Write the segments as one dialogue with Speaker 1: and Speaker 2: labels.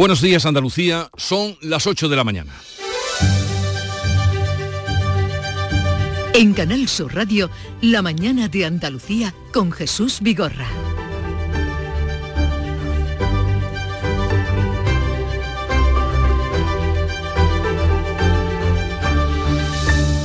Speaker 1: Buenos días Andalucía, son las 8 de la mañana.
Speaker 2: En Canal Sur Radio, La mañana de Andalucía con Jesús Vigorra.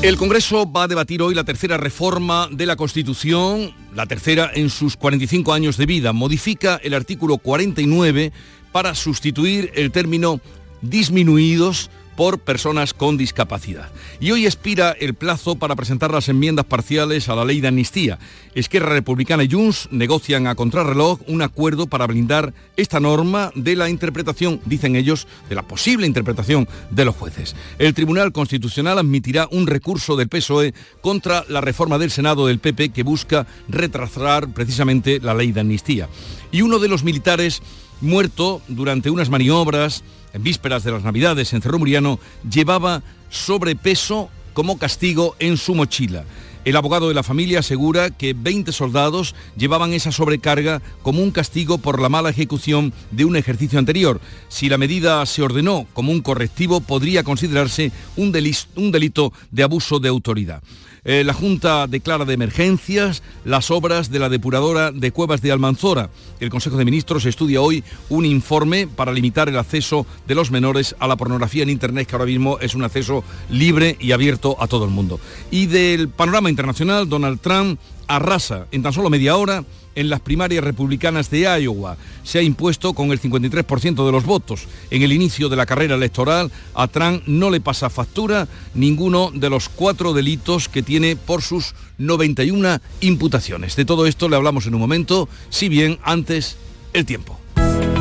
Speaker 1: El Congreso va a debatir hoy la tercera reforma de la Constitución, la tercera en sus 45 años de vida. Modifica el artículo 49 para sustituir el término disminuidos por personas con discapacidad. Y hoy expira el plazo para presentar las enmiendas parciales a la ley de amnistía. Esquerra Republicana y Junts negocian a contrarreloj un acuerdo para blindar esta norma de la interpretación, dicen ellos, de la posible interpretación de los jueces. El Tribunal Constitucional admitirá un recurso del PSOE contra la reforma del Senado del PP que busca retrasar precisamente la ley de amnistía. Y uno de los militares muerto durante unas maniobras en vísperas de las Navidades en Cerro Muriano, llevaba sobrepeso como castigo en su mochila. El abogado de la familia asegura que 20 soldados llevaban esa sobrecarga como un castigo por la mala ejecución de un ejercicio anterior. Si la medida se ordenó como un correctivo, podría considerarse un, delito de abuso de autoridad. Eh, la Junta declara de emergencias las obras de la depuradora de Cuevas de Almanzora. El Consejo de Ministros estudia hoy un informe para limitar el acceso de los menores a la pornografía en Internet, que ahora mismo es un acceso libre y abierto a todo el mundo. Y del panorama internacional, Donald Trump arrasa en tan solo media hora en las primarias republicanas de Iowa. Se ha impuesto con el 53% de los votos. En el inicio de la carrera electoral, a Trump no le pasa factura ninguno de los cuatro delitos que tiene por sus 91 imputaciones. De todo esto le hablamos en un momento, si bien antes el tiempo.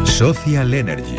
Speaker 3: Social Energy.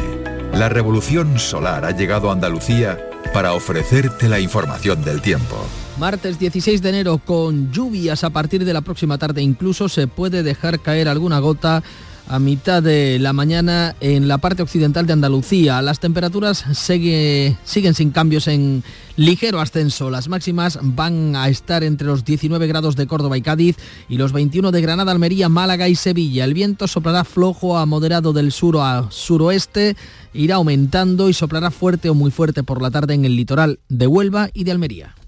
Speaker 3: La revolución solar ha llegado a Andalucía para ofrecerte la información del tiempo.
Speaker 4: Martes 16 de enero con lluvias a partir de la próxima tarde. Incluso se puede dejar caer alguna gota a mitad de la mañana en la parte occidental de Andalucía. Las temperaturas siguen sin cambios en ligero ascenso. Las máximas van a estar entre los 19 grados de Córdoba y Cádiz y los 21 de Granada, Almería, Málaga y Sevilla. El viento soplará flojo a moderado del sur a suroeste, irá aumentando y soplará fuerte o muy fuerte por la tarde en el litoral de Huelva y de Almería.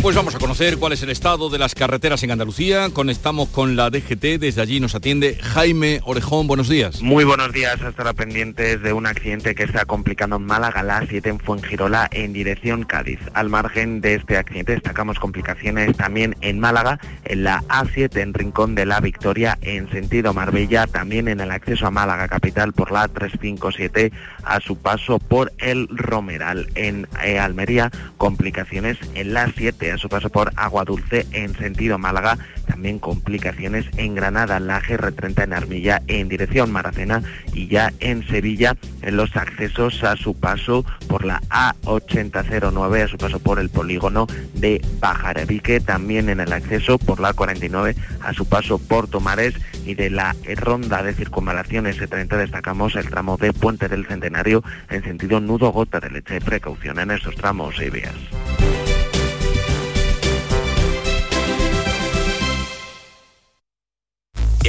Speaker 1: Pues vamos a conocer cuál es el estado de las carreteras en Andalucía. Conectamos con la DGT, desde allí nos atiende Jaime Orejón. Buenos días.
Speaker 5: Muy buenos días, hasta pendientes de un accidente que está complicando en Málaga, la 7 en Fuengirola, en dirección Cádiz. Al margen de este accidente destacamos complicaciones también en Málaga, en la A7 en Rincón de la Victoria, en sentido Marbella, también en el acceso a Málaga capital por la 357 a su paso por el Romeral. En eh, Almería, complicaciones en la 7 a su paso por Agua Dulce en sentido Málaga, también complicaciones en Granada, la GR30 en Armilla en dirección Maracena y ya en Sevilla en los accesos a su paso por la A8009, a su paso por el polígono de Bajarevique, también en el acceso por la 49 a su paso por Tomares y de la ronda de circunvalación S30 destacamos el tramo de Puente del Centenario en sentido nudo gota de leche. Precaución en estos tramos y vías.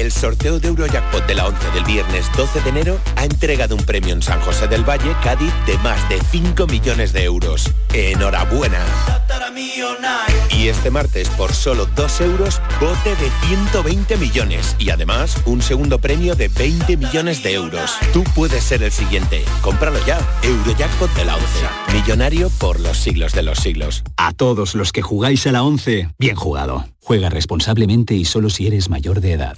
Speaker 6: El sorteo de Eurojackpot de la 11 del viernes 12 de enero ha entregado un premio en San José del Valle, Cádiz, de más de 5 millones de euros. ¡Enhorabuena! Y este martes, por solo 2 euros, bote de 120 millones. Y además, un segundo premio de 20 millones de euros. Tú puedes ser el siguiente. Cómpralo ya. Eurojackpot de la 11. Millonario por los siglos de los siglos.
Speaker 7: A todos los que jugáis a la 11, bien jugado. Juega responsablemente y solo si eres mayor de edad.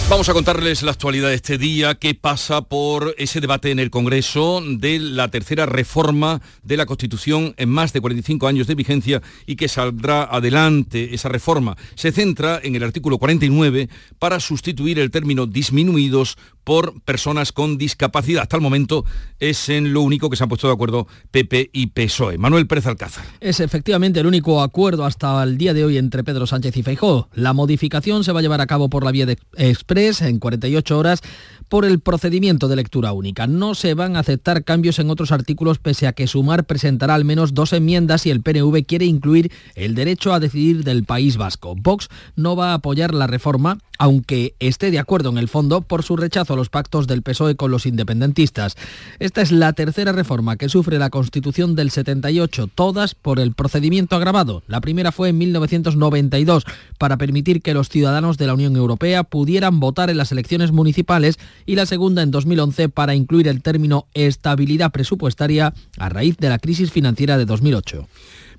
Speaker 1: Vamos a contarles la actualidad de este día que pasa por ese debate en el Congreso de la tercera reforma de la Constitución en más de 45 años de vigencia y que saldrá adelante esa reforma. Se centra en el artículo 49 para sustituir el término disminuidos por personas con discapacidad. Hasta el momento es en lo único que se han puesto de acuerdo PP y PSOE. Manuel Pérez Alcázar.
Speaker 4: Es efectivamente el único acuerdo hasta el día de hoy entre Pedro Sánchez y Feijó. La modificación se va a llevar a cabo por la vía de Express en 48 horas por el procedimiento de lectura única. No se van a aceptar cambios en otros artículos pese a que Sumar presentará al menos dos enmiendas y el PNV quiere incluir el derecho a decidir del País Vasco. Vox no va a apoyar la reforma, aunque esté de acuerdo en el fondo por su rechazo a los pactos del PSOE con los independentistas. Esta es la tercera reforma que sufre la Constitución del 78, todas por el procedimiento agravado. La primera fue en 1992 para permitir que los ciudadanos de la Unión Europea pudieran votar en las elecciones municipales y la segunda en 2011 para incluir el término estabilidad presupuestaria a raíz de la crisis financiera de 2008.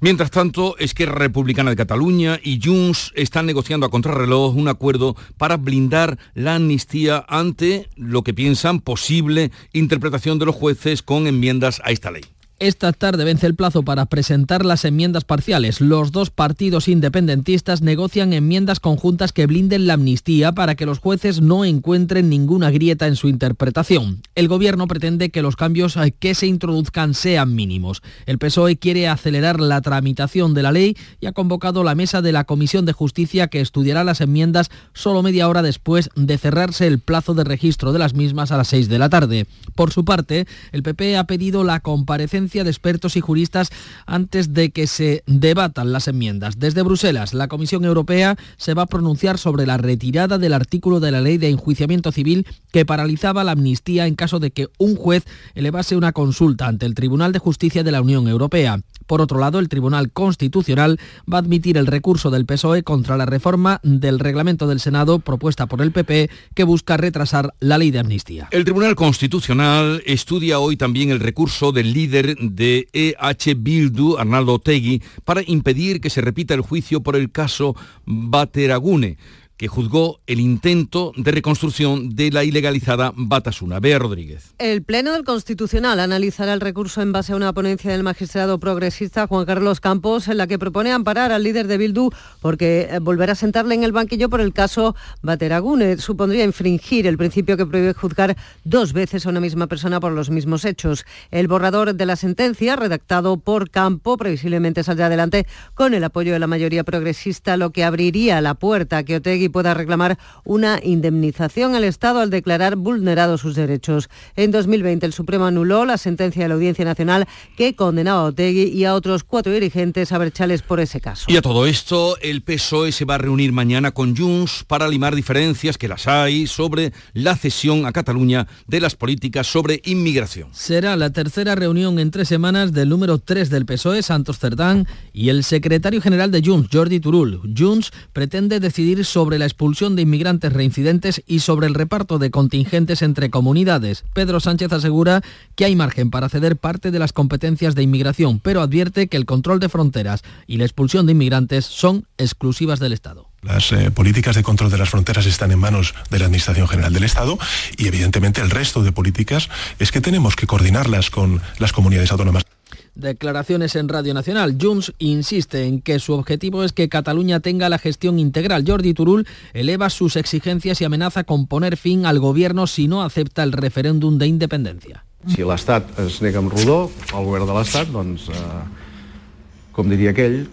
Speaker 1: Mientras tanto, Esquerra Republicana de Cataluña y Junts están negociando a contrarreloj un acuerdo para blindar la amnistía ante lo que piensan posible interpretación de los jueces con enmiendas a esta ley.
Speaker 4: Esta tarde vence el plazo para presentar las enmiendas parciales. Los dos partidos independentistas negocian enmiendas conjuntas que blinden la amnistía para que los jueces no encuentren ninguna grieta en su interpretación. El gobierno pretende que los cambios eh, que se introduzcan sean mínimos. El PSOE quiere acelerar la tramitación de la ley y ha convocado la mesa de la Comisión de Justicia que estudiará las enmiendas solo media hora después de cerrarse el plazo de registro de las mismas a las 6 de la tarde. Por su parte, el PP ha pedido la comparecencia de expertos y juristas antes de que se debatan las enmiendas. Desde Bruselas, la Comisión Europea se va a pronunciar sobre la retirada del artículo de la ley de enjuiciamiento civil que paralizaba la amnistía en caso de que un juez elevase una consulta ante el Tribunal de Justicia de la Unión Europea. Por otro lado, el Tribunal Constitucional va a admitir el recurso del PSOE contra la reforma del reglamento del Senado propuesta por el PP que busca retrasar la ley de amnistía.
Speaker 1: El Tribunal Constitucional estudia hoy también el recurso del líder de EH Bildu, Arnaldo Tegui, para impedir que se repita el juicio por el caso Bateragune que juzgó el intento de reconstrucción de la ilegalizada Batasuna. Bea Rodríguez.
Speaker 8: El Pleno del Constitucional analizará el recurso en base a una ponencia del magistrado progresista Juan Carlos Campos en la que propone amparar al líder de Bildu porque eh, volver a sentarle en el banquillo por el caso Bateragune supondría infringir el principio que prohíbe juzgar dos veces a una misma persona por los mismos hechos. El borrador de la sentencia, redactado por Campo, previsiblemente saldrá adelante con el apoyo de la mayoría progresista, lo que abriría la puerta a que Otegui pueda reclamar una indemnización al Estado al declarar vulnerados sus derechos. En 2020 el Supremo anuló la sentencia de la Audiencia Nacional que condenaba a Otegui y a otros cuatro dirigentes a Berchales por ese caso.
Speaker 1: Y a todo esto, el PSOE se va a reunir mañana con Junts para limar diferencias que las hay sobre la cesión a Cataluña de las políticas sobre inmigración.
Speaker 4: Será la tercera reunión en tres semanas del número 3 del PSOE, Santos Cerdán, y el secretario general de Junts, Jordi Turul. Junts pretende decidir sobre la expulsión de inmigrantes reincidentes y sobre el reparto de contingentes entre comunidades. Pedro Sánchez asegura que hay margen para ceder parte de las competencias de inmigración, pero advierte que el control de fronteras y la expulsión de inmigrantes son exclusivas del Estado.
Speaker 9: Las eh, políticas de control de las fronteras están en manos de la Administración General del Estado y evidentemente el resto de políticas es que tenemos que coordinarlas con las comunidades autónomas.
Speaker 4: Declaraciones en Radio Nacional. Junts insiste en que su objetivo es que Cataluña tenga la gestión integral. Jordi Turul eleva sus exigencias y amenaza con poner fin al gobierno si no acepta el referéndum de independencia.
Speaker 10: Si l'Estat es nega amb rodó, el de l'Estat, doncs, eh, com diria aquell.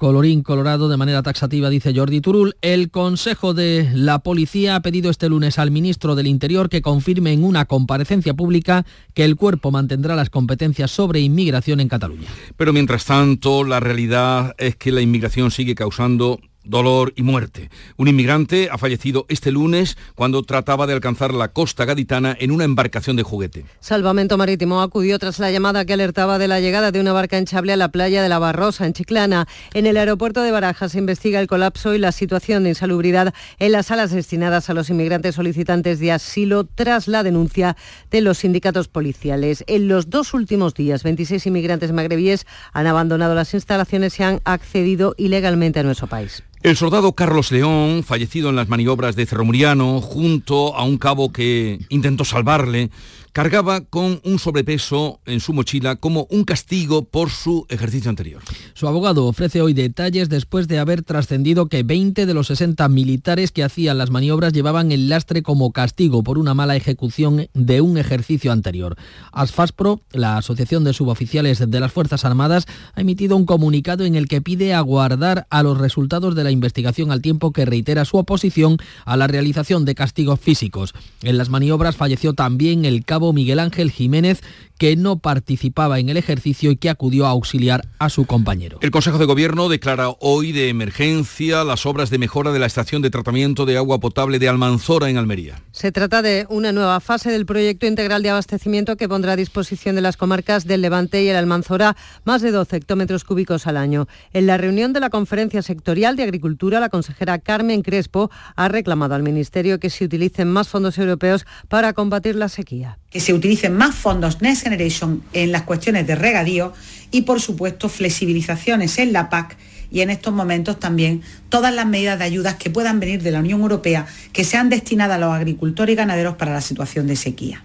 Speaker 10: Colorín colorado
Speaker 4: de manera taxativa, dice Jordi Turul. El Consejo de la Policía ha pedido este lunes al ministro del Interior que confirme en una comparecencia pública que el cuerpo mantendrá las competencias sobre inmigración en Cataluña.
Speaker 1: Pero mientras tanto, la realidad es que la inmigración sigue causando dolor y muerte. Un inmigrante ha fallecido este lunes cuando trataba de alcanzar la costa gaditana en una embarcación de juguete.
Speaker 8: Salvamento Marítimo acudió tras la llamada que alertaba de la llegada de una barca hinchable a la playa de la Barrosa, en Chiclana. En el aeropuerto de Barajas se investiga el colapso y la situación de insalubridad en las salas destinadas a los inmigrantes solicitantes de asilo tras la denuncia de los sindicatos policiales. En los dos últimos días, 26 inmigrantes magrebíes han abandonado las instalaciones y han accedido ilegalmente a nuestro país.
Speaker 1: El soldado Carlos León, fallecido en las maniobras de Cerro Muriano, junto a un cabo que intentó salvarle, cargaba con un sobrepeso en su mochila como un castigo por su ejercicio anterior.
Speaker 4: Su abogado ofrece hoy detalles después de haber trascendido que 20 de los 60 militares que hacían las maniobras llevaban el lastre como castigo por una mala ejecución de un ejercicio anterior. ASFASPRO, la Asociación de Suboficiales de las Fuerzas Armadas, ha emitido un comunicado en el que pide aguardar a los resultados de la investigación al tiempo que reitera su oposición a la realización de castigos físicos. En las maniobras falleció también el cabo Miguel Ángel Jiménez, que no participaba en el ejercicio y que acudió a auxiliar a su compañero.
Speaker 1: El Consejo de Gobierno declara hoy de emergencia las obras de mejora de la estación de tratamiento de agua potable de Almanzora en Almería.
Speaker 8: Se trata de una nueva fase del proyecto integral de abastecimiento que pondrá a disposición de las comarcas del Levante y el Almanzora más de 12 hectómetros cúbicos al año. En la reunión de la Conferencia Sectorial de Agricultura, la consejera Carmen Crespo ha reclamado al Ministerio que se utilicen más fondos europeos para combatir la sequía.
Speaker 11: Que se utilicen más fondos Generation en las cuestiones de regadío y, por supuesto, flexibilizaciones en la PAC y en estos momentos también todas las medidas de ayudas que puedan venir de la Unión Europea que sean destinadas a los agricultores y ganaderos para la situación de sequía.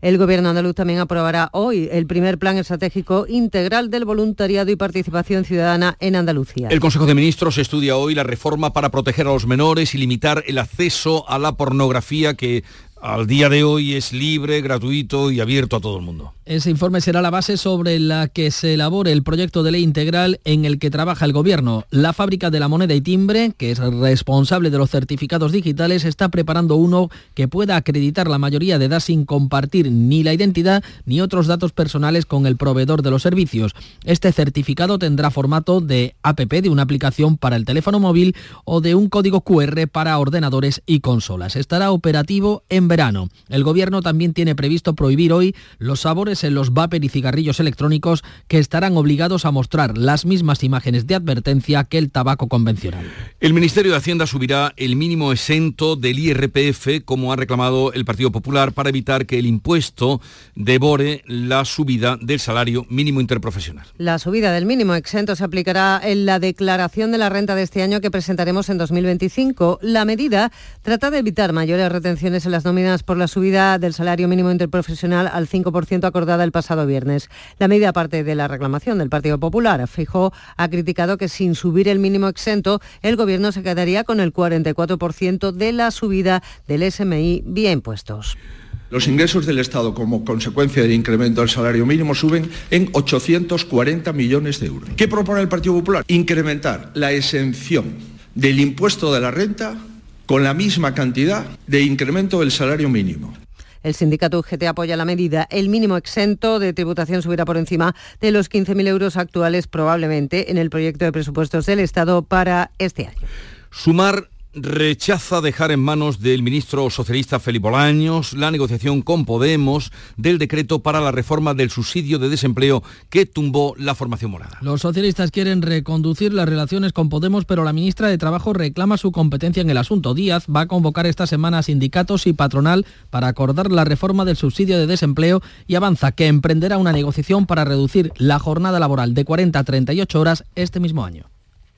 Speaker 8: El Gobierno andaluz también aprobará hoy el primer plan estratégico integral del voluntariado y participación ciudadana en Andalucía.
Speaker 1: El Consejo de Ministros estudia hoy la reforma para proteger a los menores y limitar el acceso a la pornografía que al día de hoy es libre, gratuito y abierto a todo el mundo.
Speaker 4: Ese informe será la base sobre la que se elabore el proyecto de ley integral en el que trabaja el Gobierno. La fábrica de la moneda y timbre, que es responsable de los certificados digitales, está preparando uno que pueda acreditar la mayoría de edad sin compartir ni la identidad ni otros datos personales con el proveedor de los servicios. Este certificado tendrá formato de APP de una aplicación para el teléfono móvil o de un código QR para ordenadores y consolas. Estará operativo en verano. El Gobierno también tiene previsto prohibir hoy los sabores en los vapor y cigarrillos electrónicos que estarán obligados a mostrar las mismas imágenes de advertencia que el tabaco convencional.
Speaker 1: El Ministerio de Hacienda subirá el mínimo exento del IRPF, como ha reclamado el Partido Popular, para evitar que el impuesto devore la subida del salario mínimo interprofesional.
Speaker 8: La subida del mínimo exento se aplicará en la declaración de la renta de este año que presentaremos en 2025. La medida trata de evitar mayores retenciones en las nóminas por la subida del salario mínimo interprofesional al 5% acordada el pasado viernes. La medida parte de la reclamación del Partido Popular. Fijo ha criticado que sin subir el mínimo exento, el Gobierno se quedaría con el 44% de la subida del SMI vía impuestos.
Speaker 12: Los ingresos del Estado como consecuencia del incremento del salario mínimo suben en 840 millones de euros. ¿Qué propone el Partido Popular? Incrementar la exención del impuesto de la renta con la misma cantidad de incremento del salario mínimo.
Speaker 8: El sindicato UGT apoya la medida. El mínimo exento de tributación subirá por encima de los 15.000 euros actuales probablemente en el proyecto de presupuestos del Estado para este año.
Speaker 1: Sumar rechaza dejar en manos del ministro socialista Felipe Bolaños la negociación con Podemos del decreto para la reforma del subsidio de desempleo que tumbó la formación morada.
Speaker 4: Los socialistas quieren reconducir las relaciones con Podemos, pero la ministra de Trabajo reclama su competencia en el asunto. Díaz va a convocar esta semana a sindicatos y patronal para acordar la reforma del subsidio de desempleo y avanza que emprenderá una negociación para reducir la jornada laboral de 40 a 38 horas este mismo año.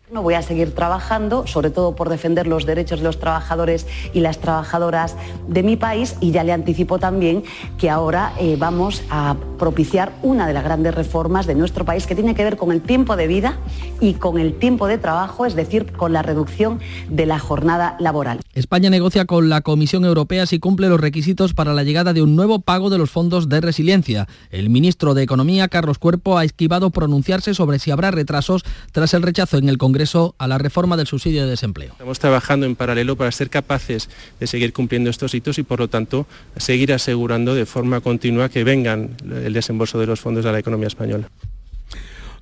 Speaker 13: No voy a seguir trabajando, sobre todo por defender los derechos de los trabajadores y las trabajadoras de mi país y ya le anticipo también que ahora eh, vamos a propiciar una de las grandes reformas de nuestro país que tiene que ver con el tiempo de vida y con el tiempo de trabajo, es decir, con la reducción de la jornada laboral.
Speaker 4: España negocia con la Comisión Europea si cumple los requisitos para la llegada de un nuevo pago de los fondos de resiliencia. El ministro de Economía, Carlos Cuerpo, ha esquivado pronunciarse sobre si habrá retrasos tras el rechazo en el Congreso a la reforma del subsidio de desempleo.
Speaker 14: Estamos trabajando en paralelo para ser capaces de seguir cumpliendo estos hitos y por lo tanto seguir asegurando de forma continua que vengan el desembolso de los fondos a la economía española.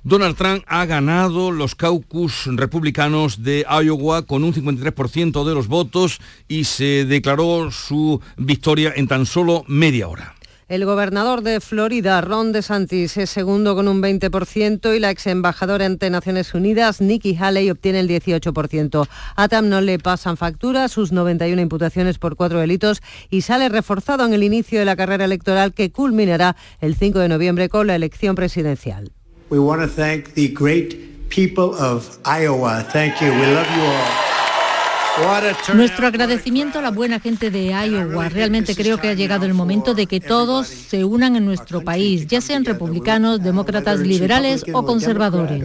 Speaker 1: Donald Trump ha ganado los caucus republicanos de Iowa con un 53% de los votos y se declaró su victoria en tan solo media hora.
Speaker 8: El gobernador de Florida, Ron DeSantis, es segundo con un 20% y la ex embajadora ante Naciones Unidas, Nikki Haley, obtiene el 18%. A Tam no le pasan factura sus 91 imputaciones por cuatro delitos y sale reforzado en el inicio de la carrera electoral que culminará el 5 de noviembre con la elección presidencial.
Speaker 15: Nuestro agradecimiento a la buena gente de Iowa. Realmente creo que ha llegado el momento de que todos se unan en nuestro país, ya sean republicanos, demócratas, liberales o conservadores.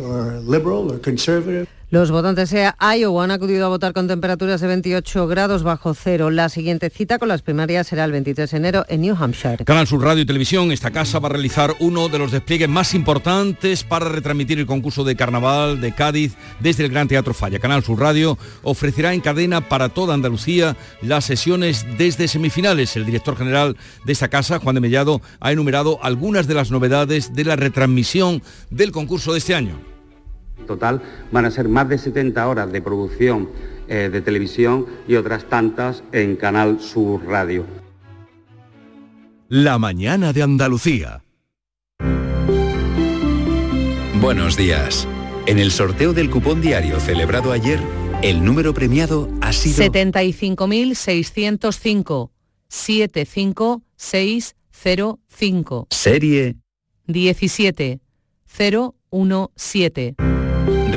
Speaker 8: Los votantes de Iowa han acudido a votar con temperaturas de 28 grados bajo cero. La siguiente cita con las primarias será el 23 de enero en New Hampshire.
Speaker 1: Canal Sur Radio y Televisión, esta casa va a realizar uno de los despliegues más importantes para retransmitir el concurso de carnaval de Cádiz desde el Gran Teatro Falla. Canal Sur Radio ofrecerá en cadena para toda Andalucía las sesiones desde semifinales. El director general de esta casa, Juan de Mellado, ha enumerado algunas de las novedades de la retransmisión del concurso de este año
Speaker 16: total van a ser más de 70 horas de producción eh, de televisión y otras tantas en Canal Sur Radio.
Speaker 17: La mañana de Andalucía.
Speaker 18: Buenos días. En el sorteo del cupón diario celebrado ayer, el número premiado ha sido
Speaker 15: 75.605 75605.
Speaker 18: Serie
Speaker 15: 17017.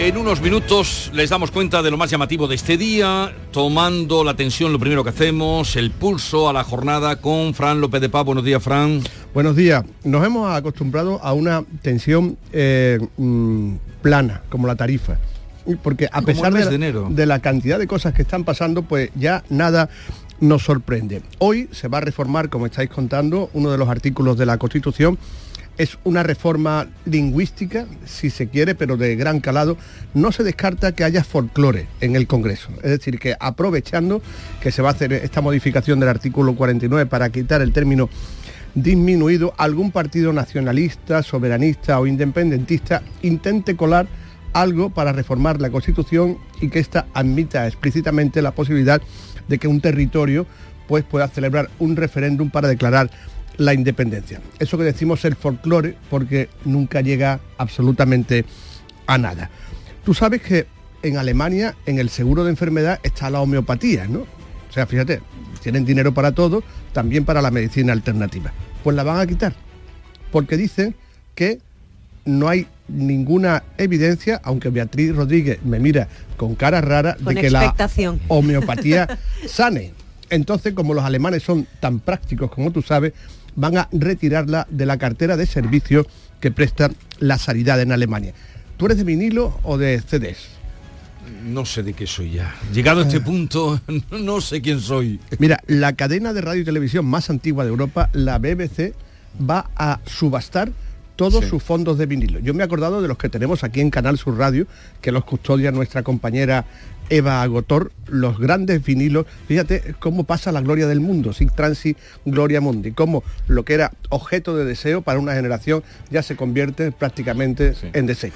Speaker 1: En unos minutos les damos cuenta de lo más llamativo de este día, tomando la atención lo primero que hacemos, el pulso a la jornada con Fran López de Paz. Buenos días, Fran.
Speaker 19: Buenos días. Nos hemos acostumbrado a una tensión eh, mm, plana, como la tarifa. Porque a pesar de, de la cantidad de cosas que están pasando, pues ya nada nos sorprende. Hoy se va a reformar, como estáis contando, uno de los artículos de la Constitución es una reforma lingüística, si se quiere, pero de gran calado. No se descarta que haya folclore en el Congreso. Es decir, que aprovechando que se va a hacer esta modificación del artículo 49 para quitar el término disminuido, algún partido nacionalista, soberanista o independentista intente colar algo para reformar la Constitución y que ésta admita explícitamente la posibilidad de que un territorio pues, pueda celebrar un referéndum para declarar la independencia. Eso que decimos el folclore porque nunca llega absolutamente a nada. Tú sabes que en Alemania en el seguro de enfermedad está la homeopatía, ¿no? O sea, fíjate, tienen dinero para todo, también para la medicina alternativa. Pues la van a quitar, porque dicen que no hay ninguna evidencia, aunque Beatriz Rodríguez me mira con cara rara, de que la homeopatía sane. Entonces, como los alemanes son tan prácticos como tú sabes, van a retirarla de la cartera de servicios que presta la sanidad en Alemania. ¿Tú eres de vinilo o de CDs?
Speaker 1: No sé de qué soy ya. Llegado a este punto, no sé quién soy.
Speaker 19: Mira, la cadena de radio y televisión más antigua de Europa, la BBC, va a subastar todos sus fondos de vinilo. Yo me he acordado de los que tenemos aquí en Canal Sur Radio, que los custodia nuestra compañera Eva Agotor, los grandes vinilos. Fíjate cómo pasa la gloria del mundo, sin transi gloria mundi, cómo lo que era objeto de deseo para una generación ya se convierte prácticamente en deseo.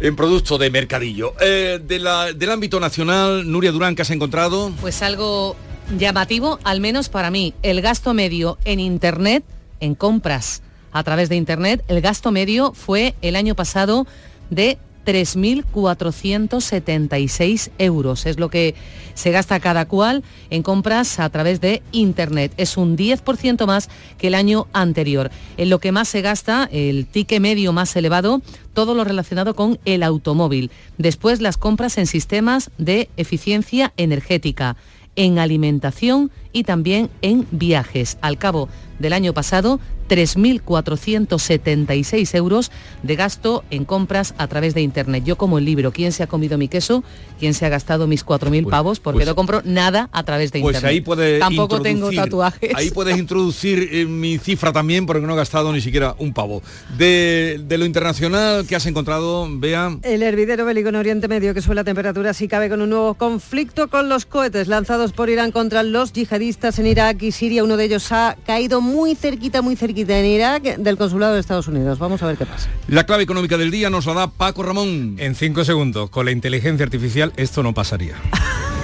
Speaker 1: En producto de mercadillo. Eh, del ámbito nacional, Nuria Durán, ¿qué has encontrado?
Speaker 15: Pues algo llamativo, al menos para mí. El gasto medio en Internet, en compras a través de Internet, el gasto medio fue el año pasado de 3.476 euros. Es lo que se gasta cada cual en compras a través de Internet. Es un 10% más que el año anterior. En lo que más se gasta, el ticket medio más elevado, todo lo relacionado con el automóvil. Después las compras en sistemas de eficiencia energética en alimentación y también en viajes. Al cabo del año pasado, 3.476 euros de gasto en compras a través de Internet. Yo como el libro, ¿quién se ha comido mi queso? ¿Quién se ha gastado mis 4.000 pues, pavos? Porque pues no compro nada a través de
Speaker 1: pues
Speaker 15: Internet.
Speaker 1: Ahí
Speaker 15: Tampoco tengo tatuajes.
Speaker 1: Ahí puedes introducir eh, mi cifra también porque no he gastado ni siquiera un pavo. De, lo internacional que has encontrado, vea
Speaker 8: El hervidero bélico en Oriente Medio que sube la temperatura si cabe con un nuevo conflicto con los cohetes lanzados por Irán contra los yihadistas en Irak y Siria. Uno de ellos ha caído muy cerquita, muy cerquita en Irak del consulado de Estados Unidos. Vamos a ver qué pasa.
Speaker 1: La clave económica del día nos la da Paco Ramón.
Speaker 20: En cinco segundos, con la inteligencia artificial esto no pasaría.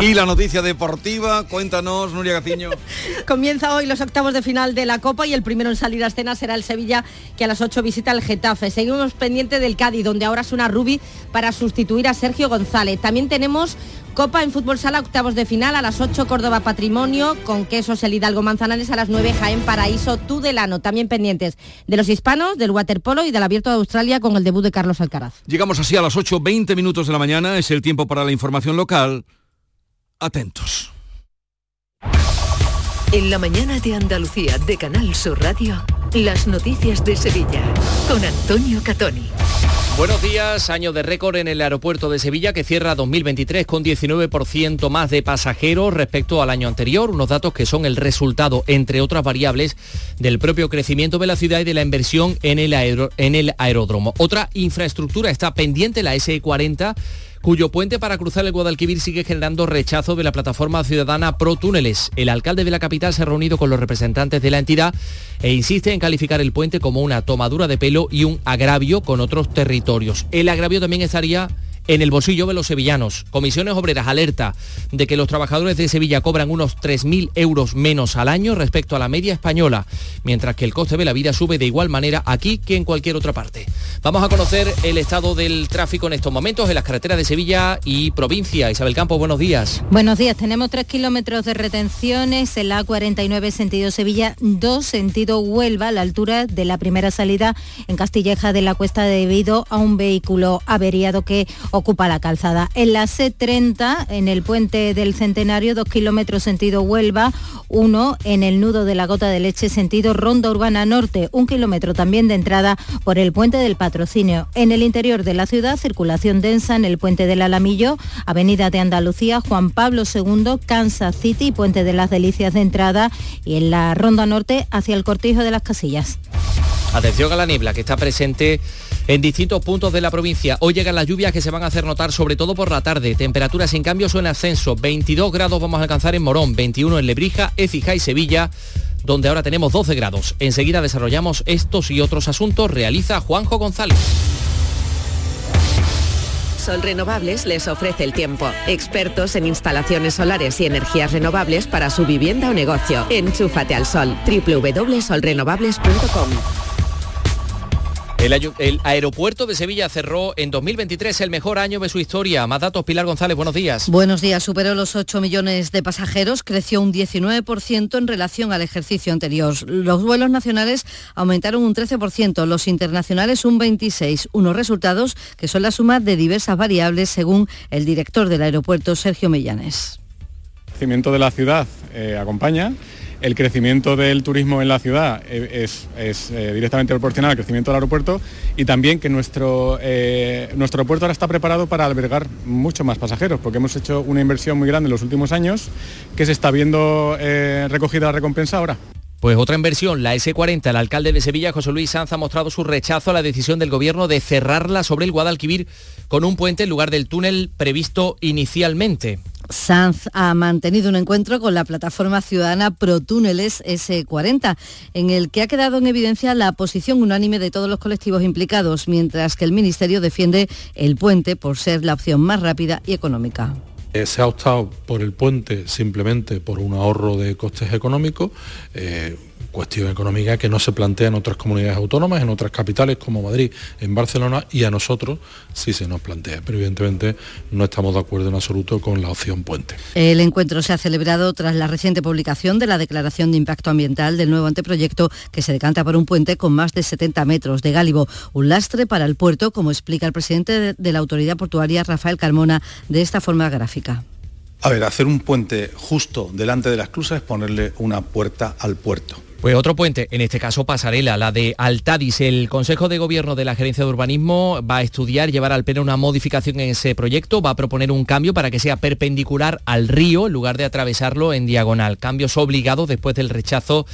Speaker 1: Y la noticia deportiva, cuéntanos, Nuria Gaciño.
Speaker 20: Comienza hoy los octavos de final de la Copa y el primero en salir a escena será el Sevilla, que a las 8 visita el Getafe. Seguimos pendiente del Cádiz, donde ahora suena Rubi para sustituir a Sergio González. También tenemos Copa en Fútbol Sala, octavos de final, a las 8 Córdoba Patrimonio, con Quesos el Hidalgo Manzanares, a las 9 Jaén Paraíso Tudelano. También pendientes de los hispanos, del waterpolo y del Abierto de Australia con el debut de Carlos Alcaraz.
Speaker 1: Llegamos así a las 8, 20 minutos de la mañana, es el tiempo para la información local atentos.
Speaker 2: En la mañana de Andalucía de Canal Sur Radio, las noticias de Sevilla con Antonio Catoni.
Speaker 21: Buenos días, año de récord en el aeropuerto de Sevilla que cierra 2023 con 19% más de pasajeros respecto al año anterior, unos datos que son el resultado, entre otras variables, del propio crecimiento de la ciudad y de la inversión en el, en el aeródromo. Otra infraestructura está pendiente, la SE40 cuyo puente para cruzar el Guadalquivir sigue generando rechazo de la plataforma ciudadana Pro Túneles. El alcalde de la capital se ha reunido con los representantes de la entidad e insiste en calificar el puente como una tomadura de pelo y un agravio con otros territorios. El agravio también estaría en el bolsillo de los sevillanos. Comisiones Obreras alerta de que los trabajadores de Sevilla cobran unos 3.000 euros menos al año respecto a la media española, mientras que el coste de la vida sube de igual manera aquí que en cualquier otra parte. Vamos a conocer el estado del tráfico en estos momentos en las carreteras de Sevilla y provincia. Isabel Campos, buenos días.
Speaker 22: Buenos días. Tenemos 3 kilómetros de retenciones en la 49 sentido Sevilla, 2 sentido Huelva, a la altura de la primera salida en Castilleja de la Cuesta debido a un vehículo averiado que ocupa la calzada. En la C30, en el puente del Centenario, dos kilómetros sentido Huelva, uno en el nudo de la Gota de Leche sentido Ronda Urbana Norte, un kilómetro también de entrada por el puente del Patrocinio. En el interior de la ciudad, circulación densa en el puente del Alamillo, Avenida de Andalucía, Juan Pablo II, Kansas City, puente de las Delicias de entrada y en la Ronda Norte hacia el Cortijo de las Casillas.
Speaker 21: Atención a la niebla que está presente en distintos puntos de la provincia. Hoy llegan las lluvias que se van a hacer notar sobre todo por la tarde. Temperaturas sin cambios o en ascenso. 22 grados vamos a alcanzar en Morón, 21 en Lebrija, Écija y Sevilla donde ahora tenemos 12 grados. Enseguida desarrollamos estos y otros asuntos. Realiza Juanjo González.
Speaker 23: Sol Renovables les ofrece el tiempo. Expertos en instalaciones solares y energías renovables para su vivienda o negocio. Enchúfate al sol. www.solrenovables.com
Speaker 21: el, aeropuerto de Sevilla cerró en 2023 el mejor año de su historia. Más datos, Pilar González, buenos días.
Speaker 20: Buenos días, superó los 8 millones de pasajeros, creció un 19% en relación al ejercicio anterior. Los vuelos nacionales aumentaron un 13%, los internacionales un 26%, unos resultados que son la suma de diversas variables según el director del aeropuerto, Sergio Mellanes.
Speaker 24: El crecimiento de la ciudad eh, acompaña el crecimiento del turismo en la ciudad es, eh, directamente proporcional al crecimiento del aeropuerto y también que nuestro, eh, nuestro aeropuerto ahora está preparado para albergar mucho más pasajeros, porque hemos hecho una inversión muy grande en los últimos años que se está viendo eh, recogida la recompensa ahora.
Speaker 21: Pues otra inversión, la S40. El alcalde de Sevilla, José Luis Sanz, ha mostrado su rechazo a la decisión del gobierno de cerrarla sobre el Guadalquivir con un puente en lugar del túnel previsto inicialmente.
Speaker 20: Sanz ha mantenido un encuentro con la plataforma ciudadana ProTúneles S40, en el que ha quedado en evidencia la posición unánime de todos los colectivos implicados, mientras que el Ministerio defiende el puente por ser la opción más rápida y económica.
Speaker 25: Eh, se ha optado por el puente simplemente por un ahorro de costes económicos. Eh, cuestión económica que no se plantea en otras comunidades autónomas, en otras capitales como Madrid, en Barcelona, y a nosotros sí se nos plantea. Pero evidentemente no estamos de acuerdo en absoluto con la opción puente.
Speaker 20: El encuentro se ha celebrado tras la reciente publicación de la Declaración de Impacto Ambiental del nuevo anteproyecto que se decanta por un puente con más de 70 metros de gálibo, un lastre para el puerto, como explica el presidente de la Autoridad Portuaria, Rafael Carmona, de esta forma gráfica.
Speaker 26: A ver, hacer un puente justo delante de la esclusa es ponerle una puerta al puerto.
Speaker 21: Pues otro puente, en este caso pasarela, la de Altadis. El Consejo de Gobierno de la Gerencia de Urbanismo va a estudiar, llevar al pleno una modificación en ese proyecto, va a proponer un cambio para que sea perpendicular al río en lugar de atravesarlo en diagonal. Cambios obligados después del rechazo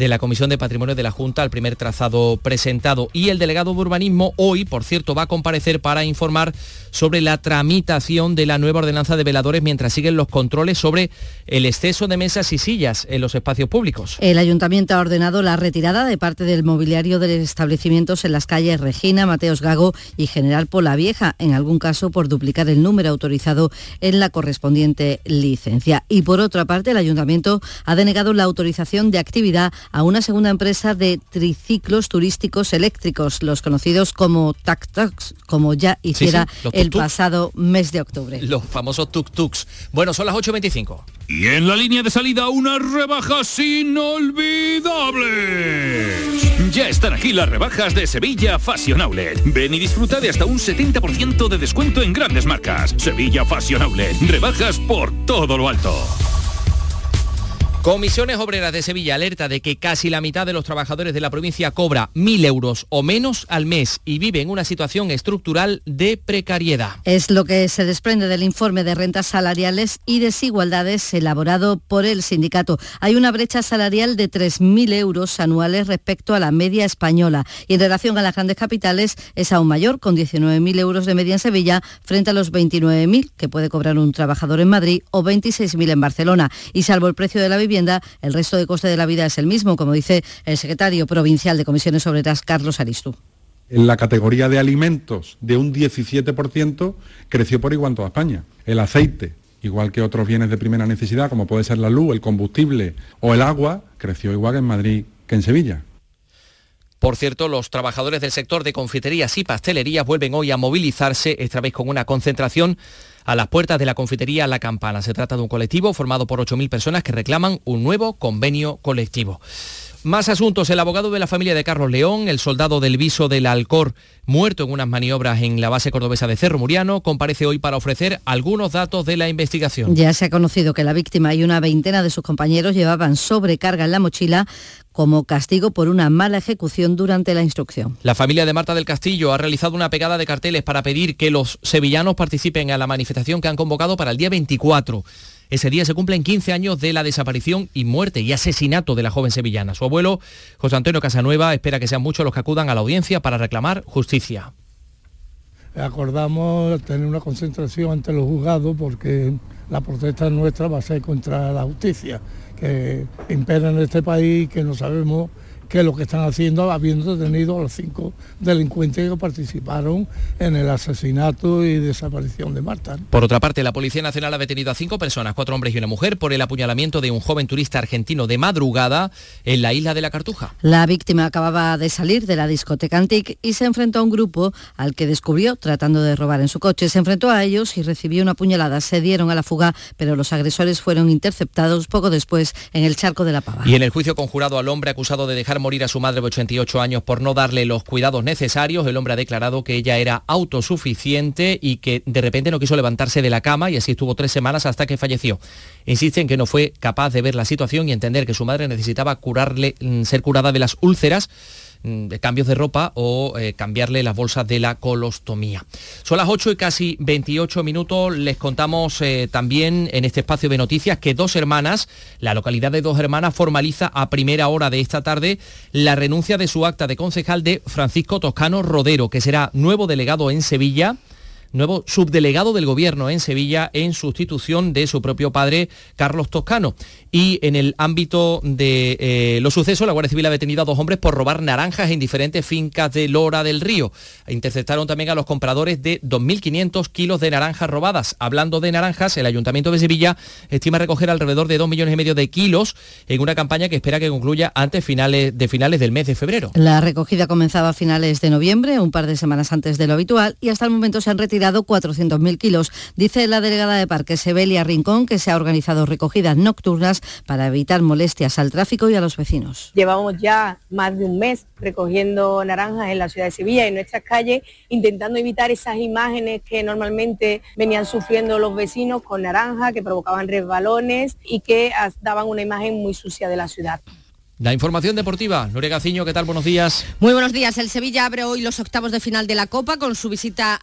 Speaker 21: de la Comisión de Patrimonio de la Junta al primer trazado presentado. Y el delegado de urbanismo hoy, por cierto, va a comparecer para informar sobre la tramitación de la nueva ordenanza de veladores mientras siguen los controles sobre el exceso de mesas y sillas en los espacios públicos.
Speaker 20: El ayuntamiento ha ordenado la retirada de parte del mobiliario de establecimientos en las calles Regina, Mateos Gago y General Pola Vieja, en algún caso por duplicar el número autorizado en la correspondiente licencia. Y por otra parte, el ayuntamiento ha denegado la autorización de actividad a una segunda empresa de triciclos turísticos eléctricos, los conocidos como tac-tacs, como ya hiciera el pasado mes de octubre.
Speaker 21: Los famosos tuk-tuks. Bueno, son las 8.25.
Speaker 1: Y en la línea de salida unas rebajas inolvidables. Ya están aquí las rebajas de Sevilla Fashion Outlet. Ven y disfruta de hasta un 70% de descuento en grandes marcas. Sevilla Fashion Outlet. Rebajas por todo lo alto.
Speaker 21: Comisiones Obreras de Sevilla alerta de que casi la mitad de los trabajadores de la provincia cobra mil euros o menos al mes y vive en una situación estructural de precariedad.
Speaker 20: Es lo que se desprende del informe de rentas salariales y desigualdades elaborado por el sindicato. Hay una brecha salarial de 3.000 euros anuales respecto a la media española y en relación a las grandes capitales es aún mayor, con 19.000 euros de media en Sevilla frente a los 29.000 que puede cobrar un trabajador en Madrid o 26.000 en Barcelona. Y salvo el precio de la vivienda, el resto de coste de la vida es el mismo, como dice el secretario provincial de Comisiones Obreras, Carlos Aristú.
Speaker 27: En la categoría de alimentos, de un 17%, creció por igual en toda España. El aceite, igual que otros bienes de primera necesidad, como puede ser la luz, el combustible o el agua, creció igual en Madrid que en Sevilla.
Speaker 21: Por cierto, los trabajadores del sector de confiterías y pastelerías vuelven hoy a movilizarse, esta vez con una concentración a las puertas de la confitería La Campana. Se trata de un colectivo formado por 8.000 personas que reclaman un nuevo convenio colectivo. Más asuntos. El abogado de la familia de Carlos León, el soldado del viso del Alcor, muerto en unas maniobras en la base cordobesa de Cerro Muriano, comparece hoy para ofrecer algunos datos de la investigación.
Speaker 20: Ya se ha conocido que la víctima y una veintena de sus compañeros llevaban sobrecarga en la mochila como castigo por una mala ejecución durante la instrucción.
Speaker 21: La familia de Marta del Castillo ha realizado una pegada de carteles para pedir que los sevillanos participen en la manifestación que han convocado para el día 24. Ese día se cumplen 15 años de la desaparición y muerte y asesinato de la joven sevillana. Su abuelo, José Antonio Casanueva, espera que sean muchos los que acudan a la audiencia para reclamar justicia.
Speaker 28: Acordamos tener una concentración ante los juzgados porque la protesta nuestra va a ser contra la justicia que impera en este país, que no sabemos que es lo que están haciendo habiendo detenido a los cinco delincuentes que participaron en el asesinato y desaparición de Marta.
Speaker 21: Por otra parte, la Policía Nacional ha detenido a cinco personas, cuatro hombres y una mujer, por el apuñalamiento de un joven turista argentino de madrugada en la isla de la Cartuja.
Speaker 20: La víctima acababa de salir de la discoteca Antic y se enfrentó a un grupo al que descubrió tratando de robar en su coche. Se enfrentó a ellos y recibió una puñalada. Se dieron a la fuga, pero los agresores fueron interceptados poco después en el charco de la Pava.
Speaker 21: Y en el juicio conjurado al hombre acusado de dejar morir a su madre de 88 años por no darle los cuidados necesarios. El hombre ha declarado que ella era autosuficiente y que de repente no quiso levantarse de la cama y así estuvo tres semanas hasta que falleció. Insiste en que no fue capaz de ver la situación y entender que su madre necesitaba curarle, mm, ser curada de las úlceras de cambios de ropa o eh, cambiarle las bolsas de la colostomía. Son las 8 y casi 28 minutos. Les contamos eh, también en este espacio de noticias que dos hermanas, la localidad de dos hermanas, formaliza a primera hora de esta tarde la renuncia de su acta de concejal de Francisco Toscano Rodero, que será nuevo delegado en Sevilla nuevo subdelegado del gobierno en Sevilla en sustitución de su propio padre Carlos Toscano. Y en el ámbito de eh, los sucesos, la Guardia Civil ha detenido a dos hombres por robar naranjas en diferentes fincas de Lora del Río. Interceptaron también a los compradores de 2.500 kilos de naranjas robadas. Hablando de naranjas, el Ayuntamiento de Sevilla estima recoger alrededor de 2 millones y medio de kilos en una campaña que espera que concluya antes finales, de finales del mes de febrero.
Speaker 20: La recogida comenzaba a finales de noviembre, un par de semanas antes de lo habitual, y hasta el momento se han retirado 400.000 kilos. Dice la delegada de Parques, Sebelia Rincón, que se ha organizado recogidas nocturnas para evitar molestias al tráfico y a los vecinos.
Speaker 29: Llevamos ya más de un mes recogiendo naranjas en la ciudad de Sevilla y en nuestras calles, intentando evitar esas imágenes que normalmente venían sufriendo los vecinos con naranja, que provocaban resbalones y que daban una imagen muy sucia de la ciudad.
Speaker 21: La información deportiva, Nuria Gaciño, ¿qué tal? Buenos días.
Speaker 30: Muy buenos días. El Sevilla abre hoy los octavos de final de la Copa con su visita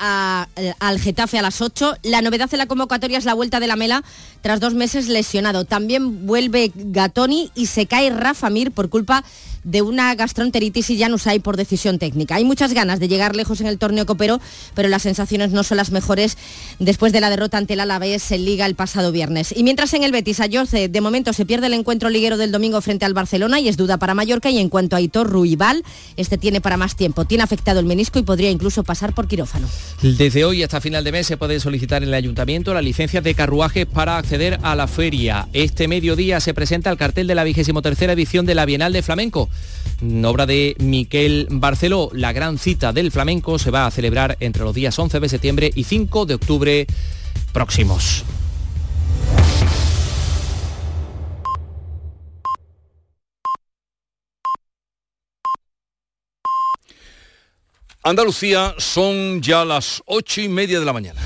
Speaker 30: eh, al Getafe a las 8. La novedad de la convocatoria es la vuelta de la Mela tras dos meses lesionado. También vuelve Gatoni y se cae Rafa Mir por culpa de una gastroenteritis y ya no hay por decisión técnica. Hay muchas ganas de llegar lejos en el torneo copero, pero las sensaciones no son las mejores después de la derrota ante el Alavés en Liga el pasado viernes. Y mientras en el Betis Ayoce de momento se pierde el encuentro liguero del domingo frente al Barcelona y es duda para Mallorca y en cuanto a Hitor Ruibal, este tiene para más tiempo. Tiene afectado el menisco y podría incluso pasar por quirófano.
Speaker 21: Desde hoy hasta final de mes se puede solicitar en el ayuntamiento la licencia de carruajes para acceder a la feria. Este mediodía se presenta el cartel de la vigésimo tercera edición de la Bienal de Flamenco. Obra de Miquel Barceló, la gran cita del flamenco se va a celebrar entre los días 11 de septiembre y 5 de octubre próximos.
Speaker 1: Andalucía son ya las ocho y media de la mañana.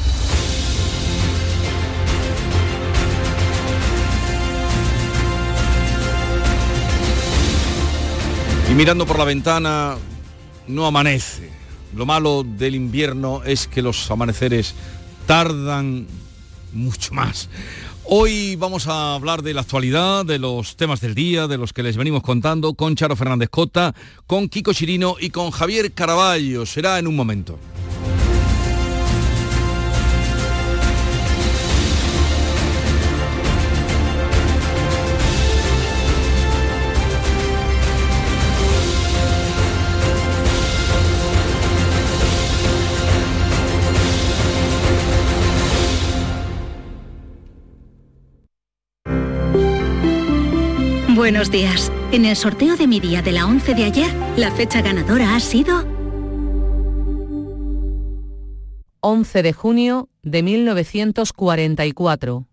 Speaker 1: Y mirando por la ventana, no amanece. Lo malo del invierno es que los amaneceres tardan mucho más. Hoy vamos a hablar de la actualidad, de los temas del día, de los que les venimos contando con Charo Fernández Cota, con Kiko Chirino y con Javier Caraballo. Será en un momento.
Speaker 31: Buenos días. En el sorteo de mi día de la 11 de ayer, la fecha ganadora ha sido
Speaker 15: 11 de junio de 1944.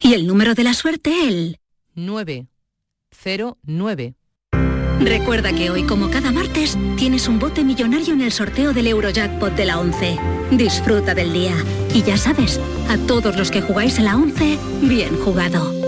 Speaker 31: Y el número de la suerte, el
Speaker 15: 909.
Speaker 31: Recuerda que hoy, como cada martes, tienes un bote millonario en el sorteo del Eurojackpot de la 11. Disfruta del día. Y ya sabes, a todos los que jugáis a la 11, bien jugado.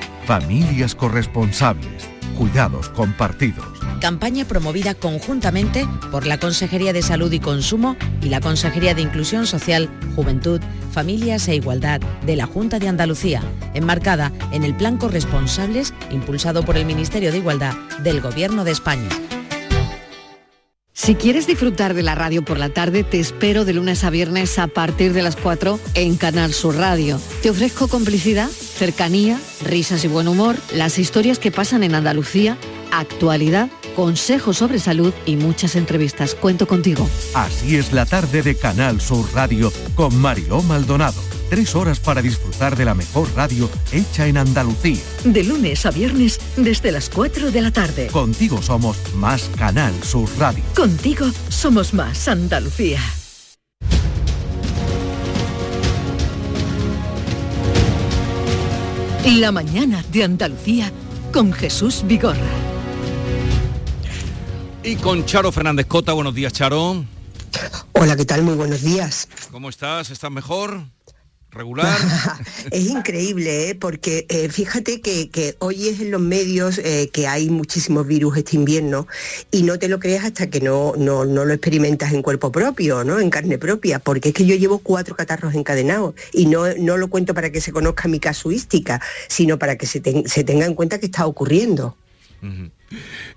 Speaker 17: Familias corresponsables. Cuidados compartidos.
Speaker 32: Campaña promovida conjuntamente por la Consejería de Salud y Consumo y la Consejería de Inclusión Social, Juventud, Familias e Igualdad de la Junta de Andalucía, enmarcada en el Plan Corresponsables impulsado por el Ministerio de Igualdad del Gobierno de España.
Speaker 2: Si quieres disfrutar de la radio por la tarde, te espero de lunes a viernes a partir de las 4 en Canal Sur Radio. Te ofrezco complicidad, cercanía, risas y buen humor, las historias que pasan en Andalucía, actualidad, consejos sobre salud y muchas entrevistas. Cuento contigo.
Speaker 17: Así es la tarde de Canal Sur Radio con Mariló Maldonado Tres horas para disfrutar de la mejor radio hecha en Andalucía.
Speaker 2: De lunes a viernes desde las 4 de la tarde.
Speaker 17: Contigo somos más Canal Sur Radio.
Speaker 2: Contigo somos más Andalucía. La mañana de Andalucía con Jesús Vigorra.
Speaker 1: Y con Charo Fernández Cota. Buenos días, Charo.
Speaker 33: Hola, ¿qué tal? Muy buenos días.
Speaker 1: ¿Cómo estás? ¿Estás mejor? Regular.
Speaker 33: es increíble, ¿eh? porque eh, fíjate que, hoy es en los medios eh, que hay muchísimos virus este invierno y no te lo creas hasta que no, no, lo experimentas en cuerpo propio, ¿no? en carne propia, porque es que yo llevo cuatro catarros encadenados y no, no lo cuento para que se conozca mi casuística, sino para que se, tenga en cuenta que está ocurriendo.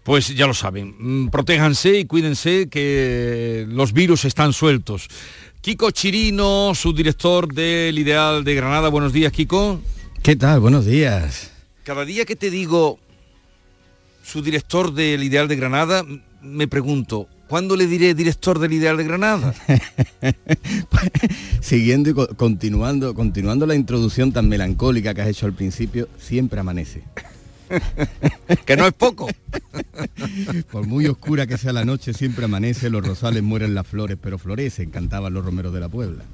Speaker 1: Pues ya lo saben, mm, protéjanse y cuídense que los virus están sueltos. Kiko Chirino, subdirector del Ideal de Granada. Buenos días, Kiko.
Speaker 34: ¿Qué tal? Buenos días.
Speaker 1: Cada día que te digo subdirector del Ideal de Granada, me pregunto, ¿cuándo le diré director del Ideal de Granada?
Speaker 34: Siguiendo y continuando, continuando la introducción tan melancólica que has hecho al principio, siempre amanece.
Speaker 1: que no es poco.
Speaker 34: Por muy oscura que sea la noche, siempre amanece, los rosales mueren las flores, pero florecen, cantaban los romeros de la Puebla.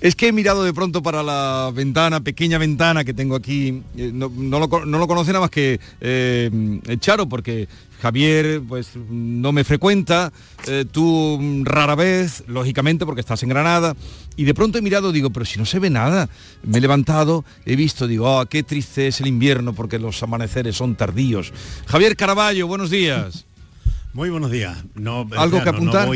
Speaker 1: Es que he mirado de pronto para la ventana, pequeña ventana que tengo aquí, eh, no, lo, no conoce nada más que eh, Charo, porque Javier pues no me frecuenta, eh, tú rara vez, lógicamente porque estás en Granada, y de pronto he mirado, digo, pero si no se ve nada, me he levantado, he visto, digo, oh, qué triste es el invierno porque los amaneceres son tardíos. Javier Caraballo, buenos días.
Speaker 35: Muy buenos días. No,
Speaker 1: ¿Algo que apuntar?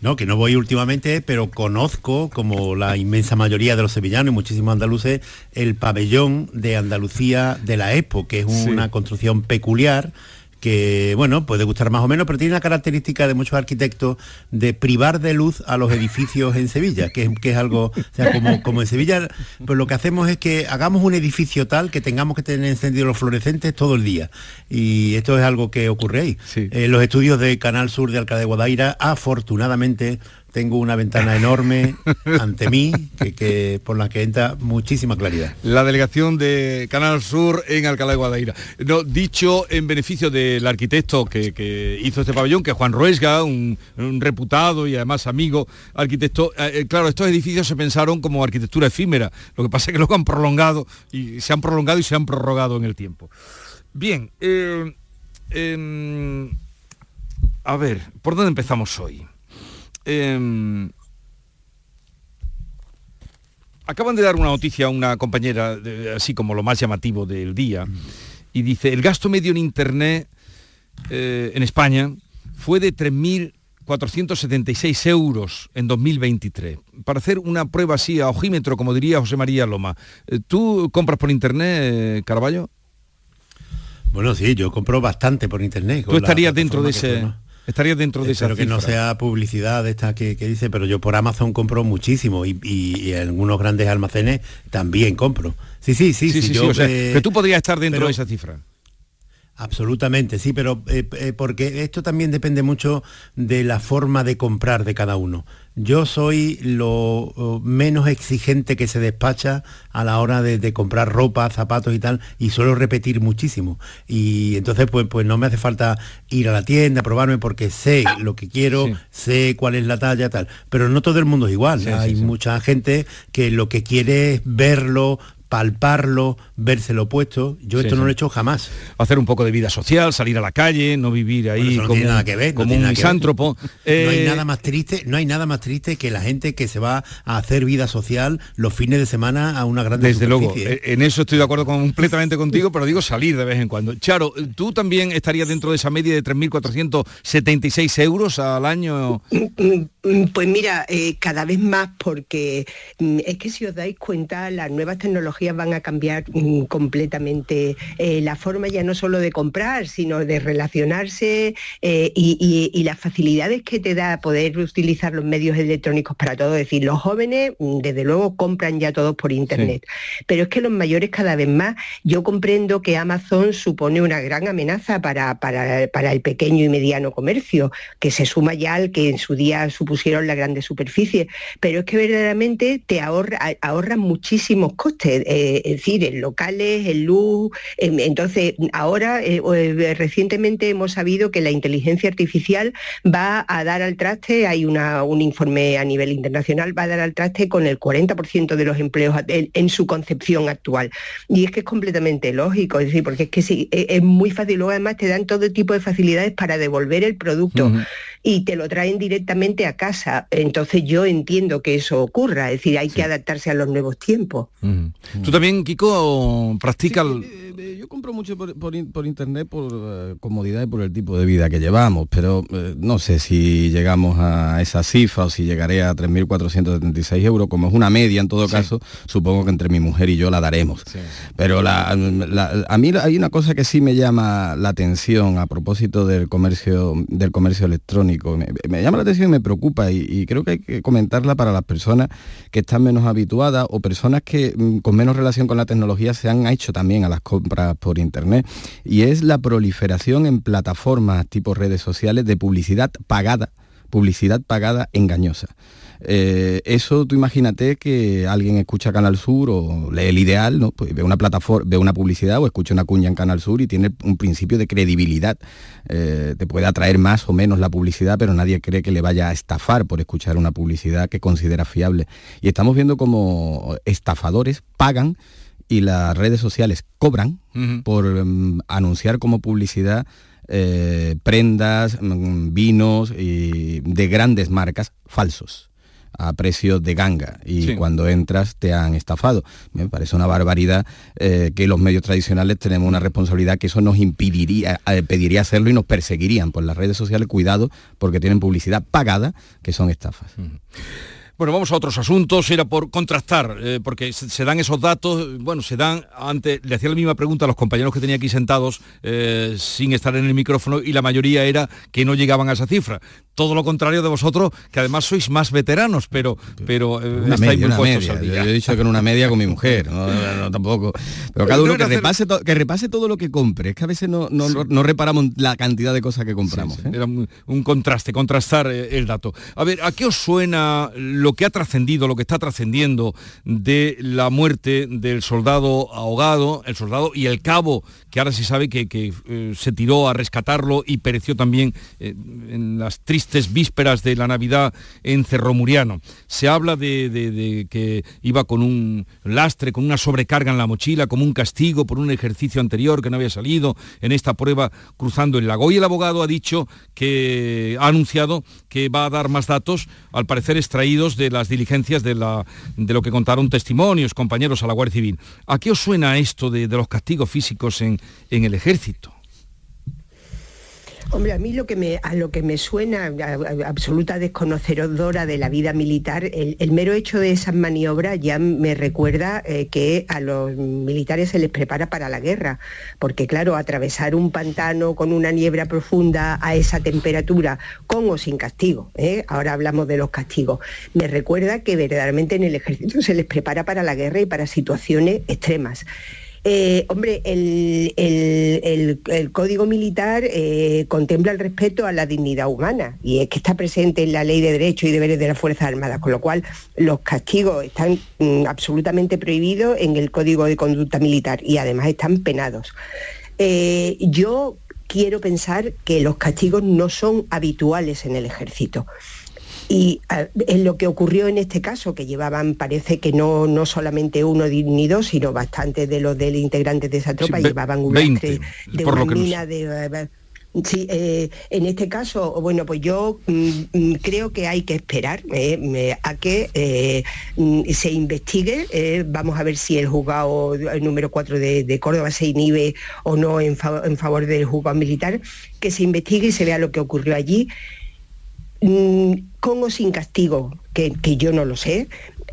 Speaker 35: No, que no voy últimamente, pero conozco, como la inmensa mayoría de los sevillanos y muchísimos andaluces, el pabellón de Andalucía de la EPO, que es una construcción peculiar que, bueno, puede gustar más o menos, pero tiene una característica de muchos arquitectos de privar de luz a los edificios en Sevilla, que, es algo, o sea, como, como en Sevilla, pues lo que hacemos es que hagamos un edificio tal que tengamos que tener encendidos los fluorescentes todo el día. Y esto es algo que ocurre ahí. Eh, los estudios de Canal Sur de Alcalá de Guadaira, afortunadamente, tengo una ventana enorme ante mí que, por la que entra muchísima claridad.
Speaker 1: La delegación de Canal Sur en Alcalá de Guadaira. No, dicho en beneficio del arquitecto que, hizo este pabellón, que es Juan Ruesga, un, reputado y además amigo arquitecto, eh, eh, claro, estos edificios se pensaron como arquitectura efímera, lo que pasa es que luego han prolongado y se han prolongado y se han prorrogado en el tiempo. Bien, eh, em, a ver, ¿por dónde empezamos hoy? Em, acaban de dar una noticia a una compañera, así como lo más llamativo del día, y dice, el gasto medio en Internet eh, en España fue de 3.476 euros en 2023. Para hacer una prueba así a ojímetro, como diría José María Loma, eh, ¿tú compras por Internet, eh, Caraballo?
Speaker 35: Bueno, sí, yo compro bastante por Internet.
Speaker 1: ¿Tú estarías dentro de ese...? Estaría dentro de esa
Speaker 35: Pero que no sea publicidad esta que, dice, pero yo por Amazon compro muchísimo y, en algunos grandes almacenes también compro. Sí, sí, sí. sí,
Speaker 1: yo, que tú podrías estar dentro de esa cifra.
Speaker 35: Absolutamente, sí, pero eh, eh, porque esto también depende mucho de la forma de comprar de cada uno. Yo soy lo menos exigente que se despacha a la hora de, comprar ropa, zapatos y tal, y suelo repetir muchísimo. Y entonces, pues, pues no me hace falta ir a la tienda, probarme, porque sé lo que quiero, sé cuál es la talla, tal. Pero no todo el mundo es igual. Hay mucha gente que lo que quiere es verlo, palparlo, verse lo opuesto. Yo esto no lo he hecho jamás.
Speaker 1: Hacer un poco de vida social, salir a la calle, no vivir ahí como, nada que ver, como un misántropo.
Speaker 35: no hay eh, nada más triste, no hay nada más triste que la gente que se va a hacer vida social los fines de semana a una gran
Speaker 1: Desde luego, eh, en eso estoy de acuerdo completamente contigo, pero digo salir de vez en cuando. Charo, ¿tú también estarías dentro de esa media de 3.476 euros al año?
Speaker 33: Pues mira, eh, cada vez más porque mm, es que si os dais cuenta, las nuevas tecnologías van a cambiar completamente eh, la forma ya no solo de comprar, sino de relacionarse eh, y, las facilidades que te da poder utilizar los medios electrónicos para todo. Es decir, los jóvenes, mm, desde luego, compran ya todos por Internet. Pero es que los mayores cada vez más, yo comprendo que Amazon supone una gran amenaza para, para, el pequeño y mediano comercio, que se suma ya al que en su día supusieron la grande superficie. Pero es que verdaderamente te ahorra, ahorran muchísimos costes. Eh, es decir, en locales, en luz. entonces, ahora, eh, eh, recientemente hemos sabido que la inteligencia artificial va a dar al traste, hay un informe a nivel internacional, va a dar al traste con el 40% de los empleos en, su concepción actual. Y es que es completamente lógico, es decir, porque es que sí, e, es, muy fácil, luego además te dan todo tipo de facilidades para devolver el producto y te lo traen directamente a casa. Entonces yo entiendo que eso ocurra, es decir, hay que adaptarse a los nuevos tiempos.
Speaker 1: ¿Tú también, Kiko, practicas...?
Speaker 34: Eh, eh, yo compro mucho por, internet por eh, comodidad y por el tipo de vida que llevamos, pero no sé si llegamos a esa cifra o si llegaré a 3.476 euros, como es una media en todo caso, supongo que entre mi mujer y yo la daremos. Pero a mí hay una cosa que sí me llama la atención a propósito del comercio, del comercio electrónico me, llama la atención y me preocupa y, creo que hay que comentarla para las personas que están menos habituadas o personas que mm, con menos relación con la tecnología se han hecho también a las compras por internet y es la proliferación en plataformas tipo redes sociales de publicidad pagada publicidad pagada engañosa. Eh, eso tú imagínate que alguien escucha Canal Sur o lee el ideal, ¿no? Pues ve una plataforma, ve una publicidad o escucha una cuña en Canal Sur y tiene un principio de credibilidad. Eh, te puede atraer más o menos la publicidad, pero nadie cree que le vaya a estafar por escuchar una publicidad que considera fiable. Y estamos viendo como estafadores pagan y las redes sociales cobran por mm, anunciar como publicidad eh, prendas, mm, vinos y de grandes marcas falsos a precio de ganga y cuando entras te han estafado. Me parece una barbaridad eh, que los medios tradicionales tenemos una responsabilidad que eso nos impediría, eh, pediría hacerlo y nos perseguirían por las redes sociales. Cuidado porque tienen publicidad pagada que son estafas.
Speaker 1: Bueno, vamos a otros asuntos, era por contrastar, eh, porque se, dan esos datos, bueno, se dan, antes, le hacía la misma pregunta a los compañeros que tenía aquí sentados eh, sin estar en el micrófono y la mayoría era que no llegaban a esa cifra. Todo lo contrario de vosotros, que además sois más veteranos, pero, pero
Speaker 34: eh, una media, una media. Yo, he dicho que en una media con mi mujer, no, tampoco. Pero cada uno que repase, que repase todo lo que compre, es que a veces no, no, reparamos la cantidad de cosas que compramos.
Speaker 1: Era un, un, contraste, contrastar el dato. A ver, ¿a qué os suena lo que ha trascendido, lo que está trascendiendo de la muerte del soldado ahogado, el soldado y el cabo, que ahora se sabe que, eh, se tiró a rescatarlo y pereció también eh, en las tristes vísperas de la Navidad en Cerro Muriano. Se habla de, que iba con un lastre, con una sobrecarga en la mochila, como un castigo por un ejercicio anterior que no había salido en esta prueba cruzando el lago. Y el abogado ha dicho que ha anunciado que va a dar más datos, al parecer extraídos de las diligencias de, la, de lo que contaron testimonios, compañeros a la Guardia Civil. ¿A qué os suena esto de, los castigos físicos en, en el ejército?
Speaker 33: Hombre, a mí lo que me, a lo que me suena, absoluta desconocedora de la vida militar, el, mero hecho de esas maniobras ya me recuerda eh, que a los militares se les prepara para la guerra, porque claro, atravesar un pantano con una niebla profunda a esa temperatura, con o sin castigo, ¿eh? ahora hablamos de los castigos, me recuerda que verdaderamente en el ejército se les prepara para la guerra y para situaciones extremas. Eh, hombre, el, Código Militar eh, contempla el respeto a la dignidad humana y es que está presente en la Ley de Derechos y Deberes de las Fuerzas Armadas, con lo cual los castigos están mm, absolutamente prohibidos en el Código de Conducta Militar y además están penados. Eh, yo quiero pensar que los castigos no son habituales en el ejército. Y en lo que ocurrió en este caso, que llevaban, parece que no, no solamente uno ni dos, sino bastantes de los del integrantes de esa tropa, llevaban un lastre de una mina de... Sí, eh, en este caso, bueno, pues yo mm, mm, creo que hay que esperar eh, a que eh, mm, se investigue. vamos a ver si el juzgado el número 4 de, Córdoba se inhibe o no en, en favor del juzgado militar, que se investigue y se vea lo que ocurrió allí Mm, con sin castigo, que, yo no lo sé,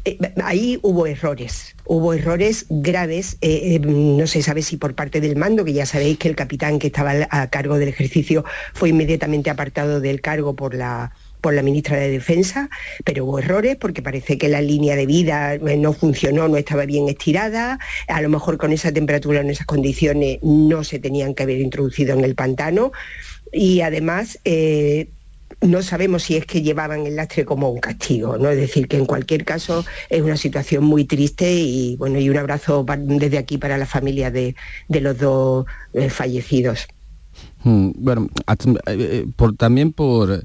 Speaker 33: eh, ahí hubo errores, hubo errores graves, eh, eh, no se sabe si por parte del mando, que ya sabéis que el capitán que estaba a cargo del ejercicio fue inmediatamente apartado del cargo por la, por la ministra de Defensa, pero hubo errores porque parece que la línea de vida no funcionó, no estaba bien estirada, a lo mejor con esa temperatura, en esas condiciones, no se tenían que haber introducido en el pantano. Y además no sabemos si es que llevaban el lastre como un castigo, ¿no? Es decir, que en cualquier caso es una situación muy triste y bueno, y un abrazo desde aquí para la familia de, los dos eh, fallecidos.
Speaker 34: Hmm, bueno, eh, eh, también por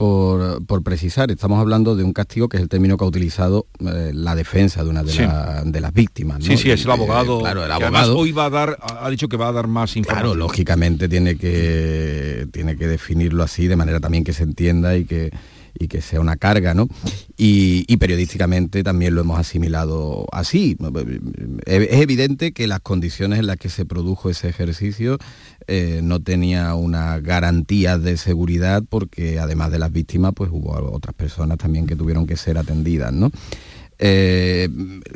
Speaker 34: por, precisar, estamos hablando de un castigo que es el término que ha utilizado eh, la defensa de una de, las víctimas.
Speaker 1: Sí, sí, es el abogado. claro, el abogado. hoy va a dar, ha dicho que va a dar más información.
Speaker 34: Claro, lógicamente tiene que, tiene que definirlo así de manera también que se entienda y que y que sea una carga, ¿no? Y, periodísticamente también lo hemos asimilado así. Es evidente que las condiciones en las que se produjo ese ejercicio eh, no tenía una garantía de seguridad porque además de las víctimas, pues hubo otras personas también que tuvieron que ser atendidas, ¿no? Eh,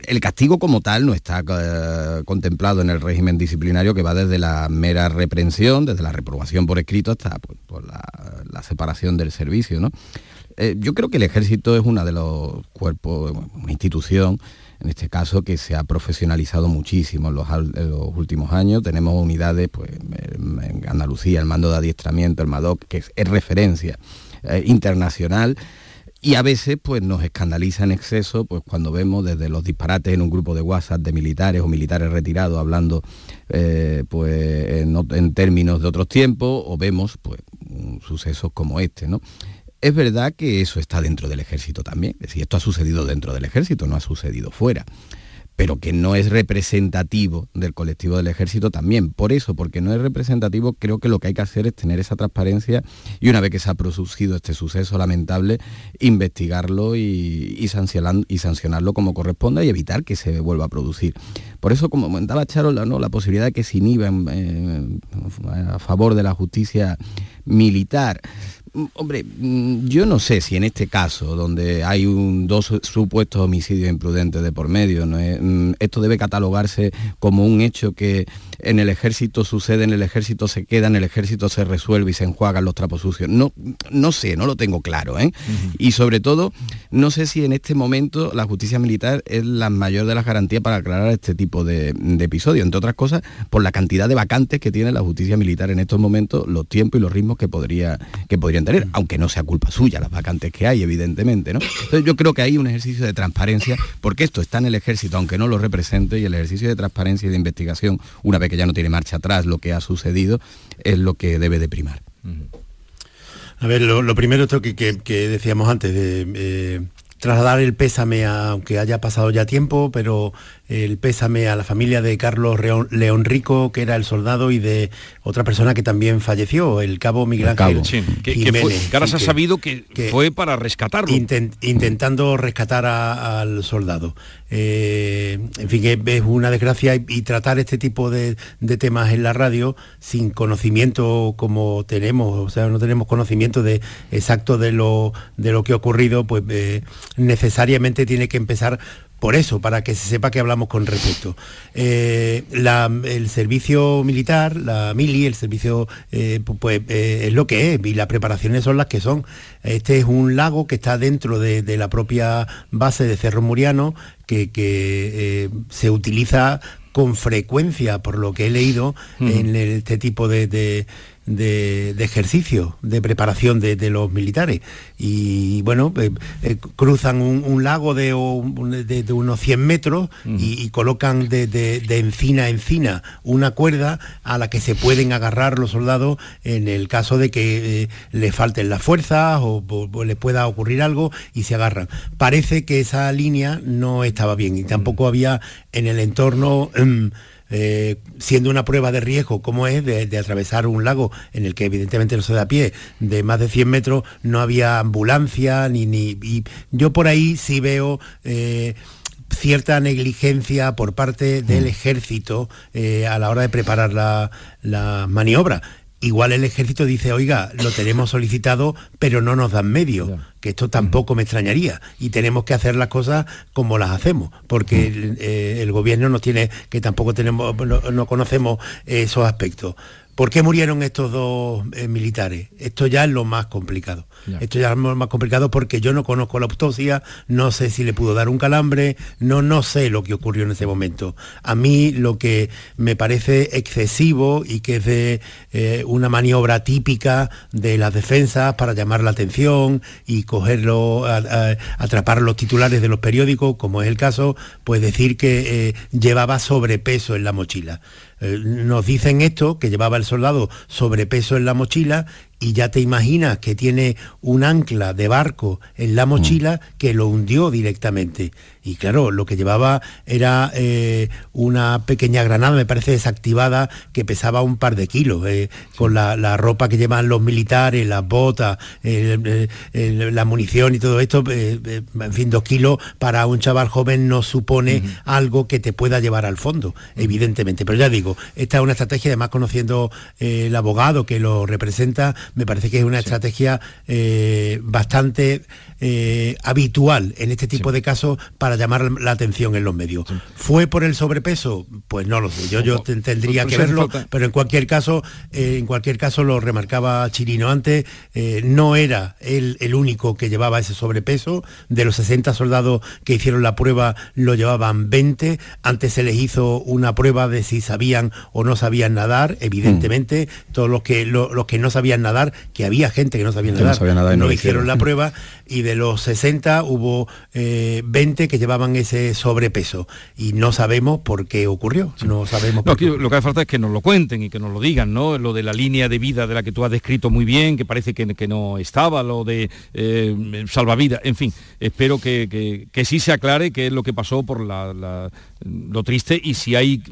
Speaker 34: el castigo como tal no está eh, contemplado en el régimen disciplinario que va desde la mera reprensión, desde la reprobación por escrito hasta pues, la, la, separación del servicio. ¿no? Eh, yo creo que el ejército es uno de los cuerpos, una institución, en este caso, que se ha profesionalizado muchísimo en los, últimos años. Tenemos unidades pues, en Andalucía, el mando de adiestramiento, el MADOC, que es, referencia eh, internacional y a veces pues nos escandaliza en exceso pues cuando vemos desde los disparates en un grupo de WhatsApp de militares o militares retirados hablando eh, pues en, términos de otros tiempos o vemos pues sucesos como este, ¿no? Es verdad que eso está dentro del ejército también, es decir, esto ha sucedido dentro del ejército, no ha sucedido fuera pero que no es representativo del colectivo del ejército también. Por eso, porque no es representativo, creo que lo que hay que hacer es tener esa transparencia y una vez que se ha producido este suceso lamentable, investigarlo y, sancionarlo como corresponda y evitar que se vuelva a producir. Por eso, como comentaba Charo, la, ¿no? la posibilidad de que se inhiban eh, a favor de la justicia militar. Hombre, yo no sé si en este caso, donde hay un, dos supuestos homicidios imprudentes de por medio, esto debe catalogarse como un hecho que en el ejército sucede, en el ejército se queda, en el ejército se resuelve y se enjuagan los trapos sucios. No, no sé, no lo tengo claro. ¿eh? Y sobre todo, no sé si en este momento la justicia militar es la mayor de las garantías para aclarar este tipo de, de episodios, entre otras cosas, por la cantidad de vacantes que tiene la justicia militar en estos momentos, los tiempos y los ritmos que, podría, que podrían tener, aunque no sea culpa suya las vacantes que hay, evidentemente. ¿no? Entonces yo creo que hay un ejercicio de transparencia, porque esto está en el ejército, aunque no lo represente, y el ejercicio de transparencia y de investigación, una vez ya no tiene marcha atrás lo que ha sucedido, es lo que debe de primar.
Speaker 35: A ver, lo, primero esto que, que, decíamos antes, de eh, trasladar el pésame, aunque haya pasado ya tiempo, pero el pésame a la familia de Carlos León Rico, que era el soldado, y de otra persona que también falleció, el cabo Miguel Ángel
Speaker 1: que, ahora se ha sabido que, fue para rescatarlo.
Speaker 35: intentando rescatar al soldado. Eh, en fin, es, una desgracia y, tratar este tipo de, temas en la radio sin conocimiento como tenemos, o sea, no tenemos conocimiento de exacto de lo, de lo que ha ocurrido, pues eh, necesariamente tiene que empezar por eso, para que se sepa que hablamos con respecto. Eh, el servicio militar, la mili, el servicio, eh, pues eh, es lo que es y las preparaciones son las que son. Este es un lago que está dentro de, la propia base de Cerro Muriano, que, se utiliza con frecuencia, por lo que he leído, en este tipo de de, ejercicio, de preparación de, los militares. Y bueno, eh, eh, cruzan un, lago de, unos 100 metros y, colocan de, encina a encina una cuerda a la que se pueden agarrar los soldados en el caso de que eh, les falten las fuerzas o, les pueda ocurrir algo y se agarran. Parece que esa línea no estaba bien y tampoco había en el entorno... Em, eh, siendo una prueba de riesgo como es de, atravesar un lago en el que evidentemente no se da a pie de más de 100 metros, no había ambulancia ni... ni y yo por ahí sí veo... Eh, cierta negligencia por parte del mm. ejército eh, a la hora de preparar la, la maniobra igual el ejército dice, oiga, lo tenemos solicitado, pero no nos dan medio, que esto tampoco me extrañaría. Y tenemos que hacer las cosas como las hacemos, porque el, eh, gobierno no tiene, que tampoco tenemos, no conocemos esos aspectos. ¿Por qué murieron estos dos eh, militares? Esto ya es lo más complicado. Esto ya es lo más complicado porque yo no conozco la autopsia, no sé si le pudo dar un calambre, no, no sé lo que ocurrió en ese momento. A mí lo que me parece excesivo y que es de eh, una maniobra típica de las defensas para llamar la atención y cogerlo, atrapar los titulares de los periódicos, como es el caso, pues decir que eh, llevaba sobrepeso en la mochila. Eh, nos dicen esto, que llevaba el soldado sobrepeso en la mochila y ya te imaginas que tiene un ancla de barco en la mochila mm. que lo hundió directamente. Y claro, lo que llevaba era eh, una pequeña granada, me parece desactivada, que pesaba un par de kilos, eh, con la, ropa que llevan los militares, las botas, la munición y todo esto, en fin, dos kilos para un chaval joven no supone algo que te pueda llevar al fondo, evidentemente. Pero ya digo, esta es una estrategia, además conociendo el abogado que lo representa, me parece que es una estrategia eh, bastante eh, habitual en este tipo de casos para llamar la atención en los medios. ¿Fue por el sobrepeso? Pues no lo sé, yo, yo tendría que verlo, pero en cualquier caso, eh, en cualquier caso lo remarcaba Chirino antes, no era él el único que llevaba ese sobrepeso, de los 60 soldados que hicieron la prueba lo llevaban 20, antes se les hizo una prueba de si sabían o no sabían nadar, evidentemente, mm. todos los que, los que no sabían nadar que había gente que no sabía
Speaker 34: Que
Speaker 35: nadar,
Speaker 34: no sabía nadar y no
Speaker 35: hicieron. la prueba y de los 60 hubo eh, 20 que llevaban ese sobrepeso. Y no sabemos por qué ocurrió, no sabemos
Speaker 1: No,
Speaker 35: por qué
Speaker 1: lo que hace falta es que nos lo cuenten y que nos lo digan, ¿no? Lo de la línea de vida de la que tú has descrito muy bien, que parece que, que no estaba, lo de eh, salvavidas, en fin, espero que, que- que sí se aclare qué es lo que pasó por la, la- lo triste y si hay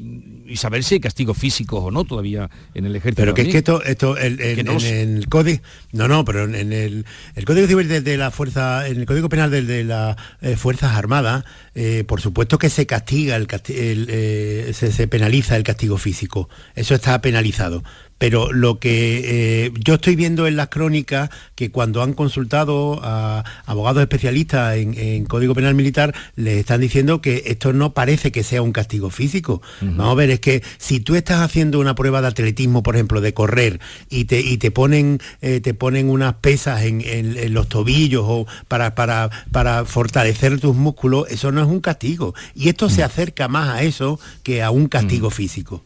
Speaker 1: y saber si hay castigos físicos o no todavía en el ejército.
Speaker 35: Pero que es que esto, esto el- el-
Speaker 1: no
Speaker 35: en, el código, no, no, pero en, en el, el código civil de, de la fuerza, en el código penal de, de las eh, fuerzas armadas, eh, por supuesto que se castiga el, casti- el, eh, se, se penaliza el castigo físico, eso está penalizado. Pero lo que eh, yo estoy viendo en las crónicas, que cuando han consultado a abogados especialistas en, en Código Penal Militar, les están diciendo que esto no parece que sea un castigo físico. Vamos a ver, es que si tú estás haciendo una prueba de atletismo, por ejemplo, de correr, y te, y te ponen te ponen unas pesas en, en- en los tobillos o para, para, para fortalecer tus músculos, eso no es un castigo. Y esto se acerca más a eso que a un castigo físico.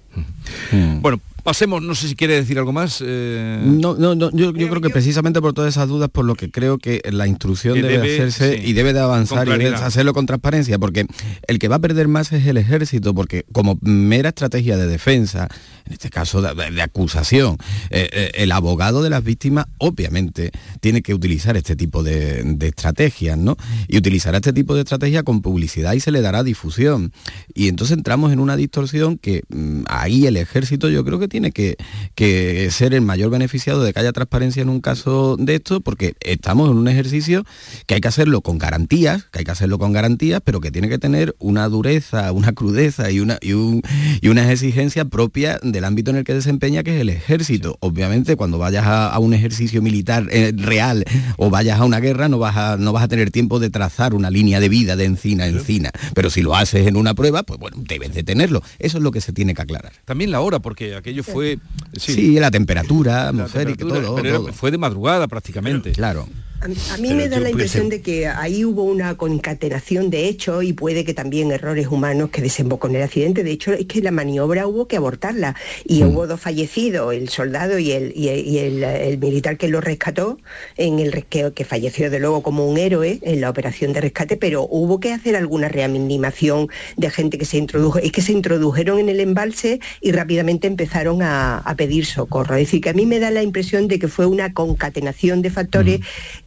Speaker 1: Bueno, pasemos, no sé si quiere decir algo más. eh,
Speaker 34: No, no, no, yo, yo creo que precisamente por todas esas dudas, por lo que creo que la instrucción
Speaker 1: Que
Speaker 34: debe,
Speaker 1: debe,
Speaker 34: hacerse
Speaker 1: sí,
Speaker 34: y debe de avanzar y debe hacerlo con transparencia, porque el que va a perder más es el ejército, porque como mera estrategia de defensa, en este caso de, de- de acusación, eh, eh, el abogado de las víctimas obviamente tiene que utilizar este tipo de, de estrategias, ¿no? Y utilizará este tipo de estrategia con publicidad y se le dará difusión. Y entonces entramos en una distorsión que mm, ahí el ejército yo creo que tiene que, que ser el mayor beneficiado de que haya transparencia en un caso de esto, porque estamos en un ejercicio que hay que hacerlo con garantías, que hay que hacerlo con garantías, pero que tiene que tener una dureza, una crudeza y, una, y, un- y unas exigencias propias del ámbito en el que desempeña, que es el ejército. Obviamente, cuando vayas a, a un ejercicio militar eh, real o vayas a una guerra, no vas a, no vas a tener tiempo de trazar una línea de vida de encina a encina. Pero si lo haces en una prueba, pues bueno, debes de tenerlo. Eso es lo que se tiene que aclarar.
Speaker 1: También la hora, porque aquello fue...
Speaker 34: Sí, la temperatura atmosférica, todo,
Speaker 1: pero
Speaker 34: todo.
Speaker 1: fue de madrugada prácticamente.
Speaker 34: Claro.
Speaker 33: A, mí me da la impresión de que ahí hubo una concatenación de hechos y puede que también errores humanos que desembocó en el accidente. De hecho, es que la maniobra hubo que abortarla y hubo dos fallecidos, el soldado y el, y el, y el- el militar que lo rescató, en el que, que falleció de luego como un héroe en la operación de rescate, pero hubo que hacer alguna reanimación de gente que se introdujo. Es que se introdujeron en el embalse y rápidamente empezaron a, a pedir socorro. Es decir, que a mí me da la impresión de que fue una concatenación de factores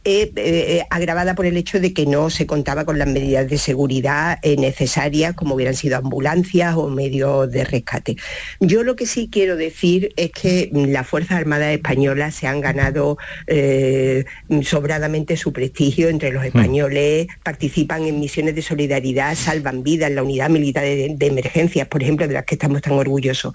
Speaker 33: eh, eh, agravada por el hecho de que no se contaba con las medidas de seguridad eh, necesarias, como hubieran sido ambulancias o medios de rescate. Yo lo que sí quiero decir es que mm, las Fuerzas Armadas Españolas se han ganado eh, sobradamente su prestigio entre los españoles, participan en misiones de solidaridad, salvan vidas, la unidad militar de, de emergencias, por ejemplo, de las que estamos tan orgullosos.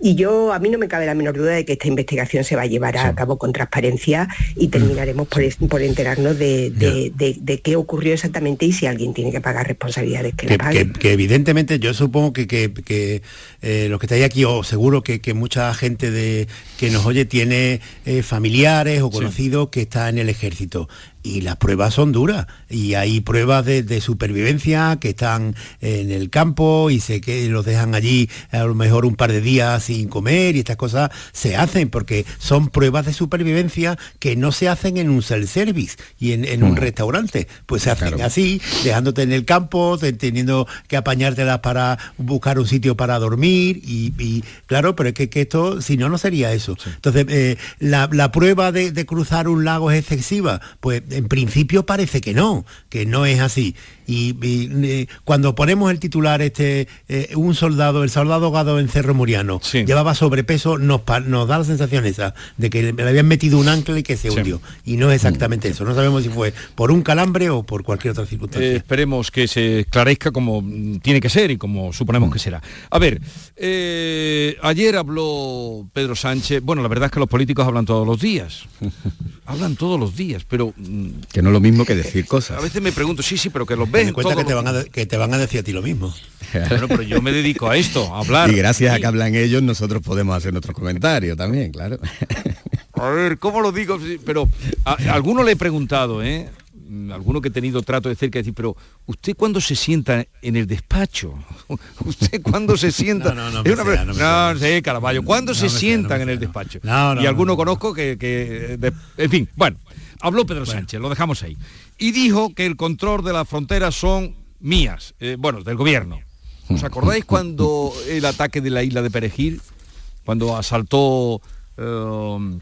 Speaker 33: Y yo, a mí no me cabe la menor duda de que esta investigación se va a llevar a cabo con transparencia y terminaremos por, por enterarnos de, de- de- de qué ocurrió exactamente y si alguien tiene que pagar responsabilidades que, paguen.
Speaker 35: que- que evidentemente yo supongo que, que- que, eh, los que estáis aquí o seguro que, que mucha gente de, que nos oye tiene eh, familiares o conocidos que está en el ejército y las pruebas son duras. Y hay pruebas de, de supervivencia que están en el campo y sé que los dejan allí a lo mejor un par de días sin comer y estas cosas se hacen porque son pruebas de supervivencia que no se hacen en un self-service y en, en un restaurante. Pues se hacen así dejándote en el campo te- teniendo que apañártelas para buscar un sitio para dormir y, y, claro pero es que, que esto si no no sería eso. Entonces eh, la, la prueba de, de cruzar un lago es excesiva pues en principio parece que no que no es así y, y, eh, cuando ponemos el titular este eh, un soldado el soldado ahogado en Cerro Muriano llevaba sobrepeso nos, nos da la sensación esa de que le habían metido un ancla y que se
Speaker 1: Sí.
Speaker 35: hundió y no es exactamente eso no sabemos si fue por un calambre o por cualquier otra circunstancia
Speaker 1: Eh, esperemos que se esclarezca como mm, tiene que ser y como suponemos que será. A ver, eh, ayer habló Pedro Sánchez, bueno, la verdad es que los políticos hablan todos los días. hablan todos los días, pero mm,
Speaker 34: Que no es lo mismo que decir cosas.
Speaker 1: a veces me pregunto, sí, sí, pero que los
Speaker 35: Ten en cuenta que te, van a, que te van a decir a ti lo mismo.
Speaker 1: Bueno, pero yo me dedico a esto, a hablar.
Speaker 34: Y gracias a que hablan ellos, nosotros podemos hacer nuestros comentarios también, claro.
Speaker 1: A ver, ¿cómo lo digo? Pero a, a alguno le he preguntado, ¿eh? mm, alguno que he tenido trato de cerca, decir, pero ¿usted cuándo se sienta en el despacho? ¿Usted cuándo se sienta?
Speaker 35: No, no, no,
Speaker 1: Es una
Speaker 35: sea, no
Speaker 1: no,
Speaker 35: sea.
Speaker 1: sé, Caraballo, ¿cuándo
Speaker 35: No
Speaker 1: se
Speaker 35: sea,
Speaker 1: sientan
Speaker 35: no
Speaker 1: en el
Speaker 35: no.
Speaker 1: despacho?
Speaker 35: No, no,
Speaker 1: y
Speaker 35: no,
Speaker 1: alguno
Speaker 35: no.
Speaker 1: conozco que, que de- en fin, bueno, habló Pedro Sánchez, lo dejamos ahí. Y dijo que el control de las fronteras son mías, eh, bueno, del gobierno. ¿Os acordáis cuando el ataque de la isla de Perejil? Cuando asaltó... eh,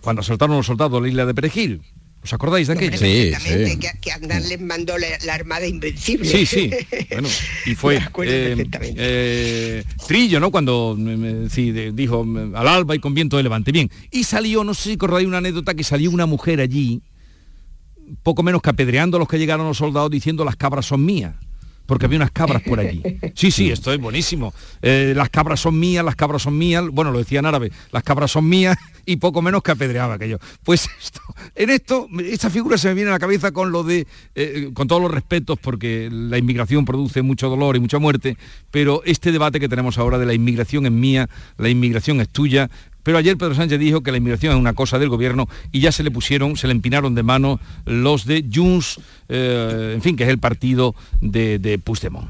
Speaker 1: cuando asaltaron los soldados la isla de Perejil. ¿Os acordáis de aquello?
Speaker 33: Perfectamente, Que, que Aznar les mandó la, la Armada Invencible.
Speaker 1: Sí, sí. Bueno, y fue eh, eh, Trillo, ¿no? Cuando me- me- sí, de- dijo al alba y con viento de levante. Bien. Y salió, no sé si acordáis una anécdota, que salió una mujer allí, poco menos que apedreando a los que llegaron los soldados diciendo las cabras son mías. Porque había unas cabras por allí. Sí, sí, esto es buenísimo. Eh, las cabras son mías, las cabras son mías, bueno, lo decía en árabe, las cabras son mías y poco menos que apedreaba aquello. Pues esto, en esto, esta figura se me viene a la cabeza con lo de, eh, con todos los respetos, porque la inmigración produce mucho dolor y mucha muerte, pero este debate que tenemos ahora de la inmigración es mía, la inmigración es tuya, pero ayer Pedro Sánchez dijo que la inmigración es una cosa del gobierno y ya se le pusieron, se le empinaron de mano los de Junts, eh, en fin, que es el partido de, de Puigdemont.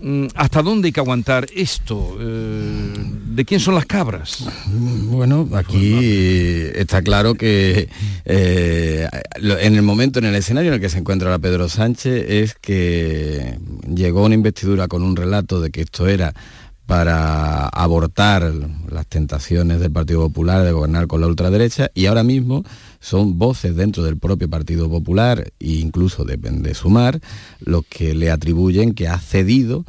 Speaker 1: Mm, ¿Hasta dónde hay que aguantar esto? Eh, ¿De quién son las cabras?
Speaker 34: Bueno, aquí está claro que eh, en el momento, en el escenario en el que se encuentra ahora Pedro Sánchez es que llegó una investidura con un relato de que esto era para abortar las tentaciones del Partido Popular de gobernar con la ultraderecha y ahora mismo son voces dentro del propio Partido Popular e incluso de, de Sumar los que le atribuyen que ha cedido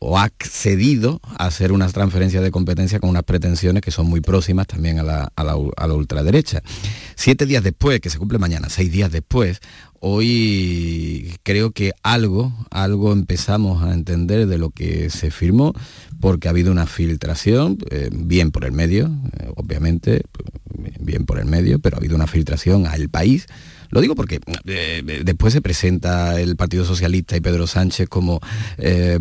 Speaker 34: o ha accedido a hacer unas transferencias de competencia con unas pretensiones que son muy próximas también a la, a la a la ultraderecha. Siete días después, que se cumple mañana, seis días después, hoy creo que algo, algo empezamos a entender de lo que se firmó, porque ha habido una filtración, eh, bien por el medio, eh, obviamente, bien por el medio, pero ha habido una filtración al país. Lo digo porque eh, después se presenta el Partido Socialista y Pedro Sánchez como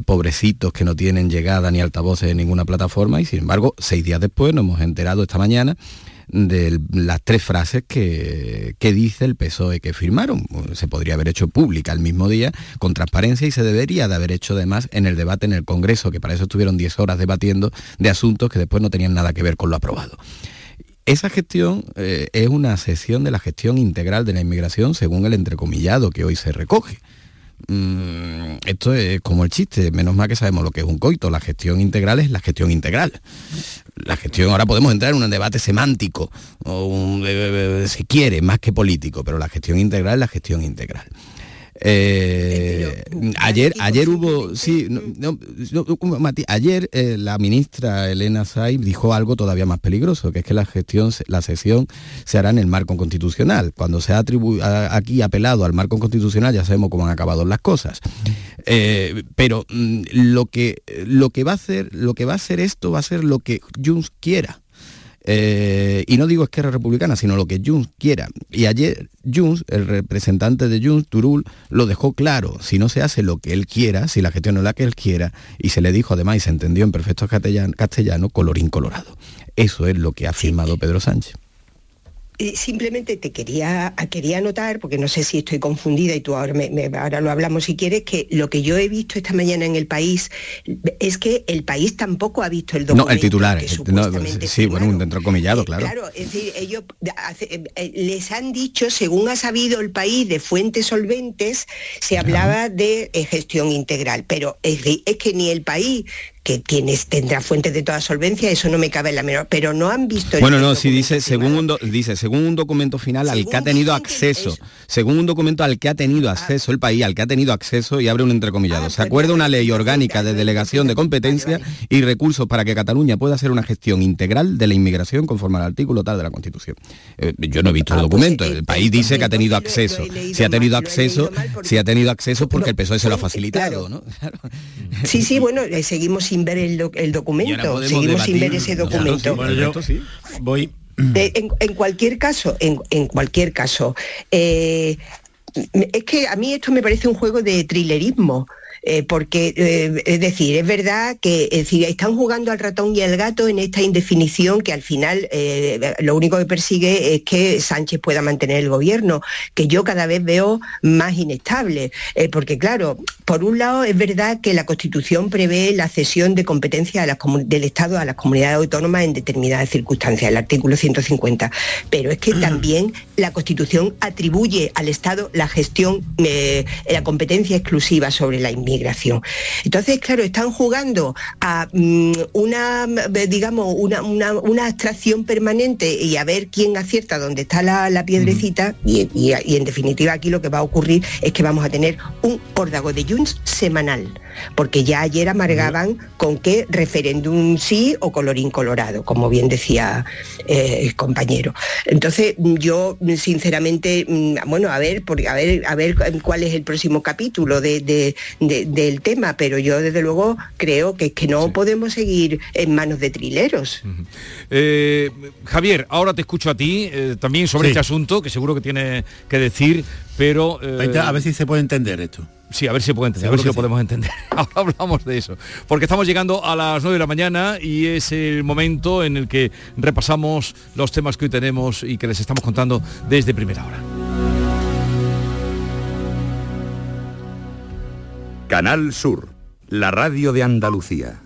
Speaker 34: pobrecitos que no tienen llegada ni altavoces en ninguna plataforma y sin embargo, seis días después nos hemos enterado esta mañana de las tres frases que, que dice el PSOE que firmaron. Se podría haber hecho pública el mismo día con transparencia y se debería de haber hecho además en el debate en el Congreso, que para eso estuvieron 10 horas debatiendo de asuntos que después no tenían nada que ver con lo aprobado. Esa gestión eh, es una sesión de la gestión integral de la inmigración según el entrecomillado que hoy se recoge. Mm, esto es como el chiste, menos mal que sabemos lo que es un coito, la gestión integral es la gestión integral. La gestión, ahora podemos entrar en un debate semántico, o un, eh, eh, si quiere, más que político, pero la gestión integral es la gestión integral. Eh, ayer ayer hubo sí no, no, no, Mati, ayer eh, la ministra Elena Saib dijo algo todavía más peligroso que es que la gestión la sesión se hará en el marco constitucional. Cuando se ha aquí apelado al marco constitucional ya sabemos cómo han acabado las cosas. Eh, pero mm, lo que lo que va a hacer lo que va a hacer esto va a ser lo que Junts quiera eh, y no digo Esquerra Republicana, sino lo que Junts quiera. Y ayer Junts, el representante de Junts, Turul, lo dejó claro. Si no se hace lo que él quiera, si la gestión no es la que él quiera, y se le dijo además y se entendió en perfecto castellano, castellano colorín colorado. Eso es lo que ha firmado Pedro Sánchez.
Speaker 33: Eh, Simplemente te quería, quería anotar, porque no sé si estoy confundida y tú ahora, me- me- ahora lo hablamos si quieres, que lo que yo he visto esta mañana en el país es que el país tampoco ha visto el documento.
Speaker 34: No, el titular.
Speaker 33: que
Speaker 34: eh, no,
Speaker 33: supuestamente
Speaker 34: sí, bueno, un entrecomillado, claro.
Speaker 33: Claro, es decir, ellos hace- eh, eh, les han dicho, según ha sabido el país de fuentes solventes, se hablaba de eh, gestión integral, pero es que ni el país que tiene, tendrá fuentes de toda solvencia, eso no me cabe en la menor, pero no han visto
Speaker 34: Bueno, no, sí dice según un do- dice según un documento final al que ha tenido acceso, según un documento al que ha tenido acceso el país, al que ha tenido acceso y abre un entrecomillado. Se acuerda una ley orgánica de delegación de competencia y recursos para que Cataluña pueda hacer una gestión integral de la inmigración conforme al artículo tal de la Constitución. Eh, yo no he visto el documento. El país dice que ha tenido acceso. Si ha tenido acceso, si ha tenido acceso porque el PSOE se lo ha facilitado, ¿no?
Speaker 33: Sí, sí, bueno, eh, seguimos sin ver el, doc- el documento, seguimos sin ver
Speaker 34: debatir.
Speaker 33: ese
Speaker 34: Claro, sí,
Speaker 33: documento.
Speaker 34: bueno, yo
Speaker 35: voy.
Speaker 33: De- en, en cualquier caso, en, en cualquier caso, eh, es que a mí esto me parece un juego de thrillerismo. Eh, porque eh, es decir, es verdad que están jugando al ratón y al gato en esta indefinición que al final eh, lo único que persigue es que Sánchez pueda mantener el gobierno, que yo cada vez veo más inestable, porque claro, por un lado es verdad que la Constitución prevé la cesión de competencias del Estado a las comunidades autónomas en determinadas circunstancias, el artículo 150, pero es que también la Constitución atribuye al Estado la gestión, la competencia exclusiva sobre la inmigración. Entonces, claro, están jugando a mm, una, digamos, una, abstracción permanente y a ver quién acierta dónde está la, piedrecita y, en definitiva aquí lo que va a ocurrir es que vamos a tener un órdago de Junts semanal, porque ya ayer amargaban con qué referéndum sí o colorín colorado, como bien decía eh, el compañero. Entonces, yo sinceramente, mm, bueno, a ver, a ver, a ver cuál es el próximo capítulo de, del tema, pero yo desde luego creo que, que no podemos seguir en manos de trileros.
Speaker 1: Eh, Javier, ahora te escucho a ti eh, también sobre este asunto, que seguro que tiene que decir, pero...
Speaker 35: Eh, a ver si se puede entender esto.
Speaker 1: Sí, a ver si entender, a ver si lo podemos entender. Ahora hablamos de eso. Porque estamos llegando a las 9 de la mañana y es el momento en el que repasamos los temas que hoy tenemos y que les estamos contando desde primera hora.
Speaker 36: Canal Sur, la radio de Andalucía.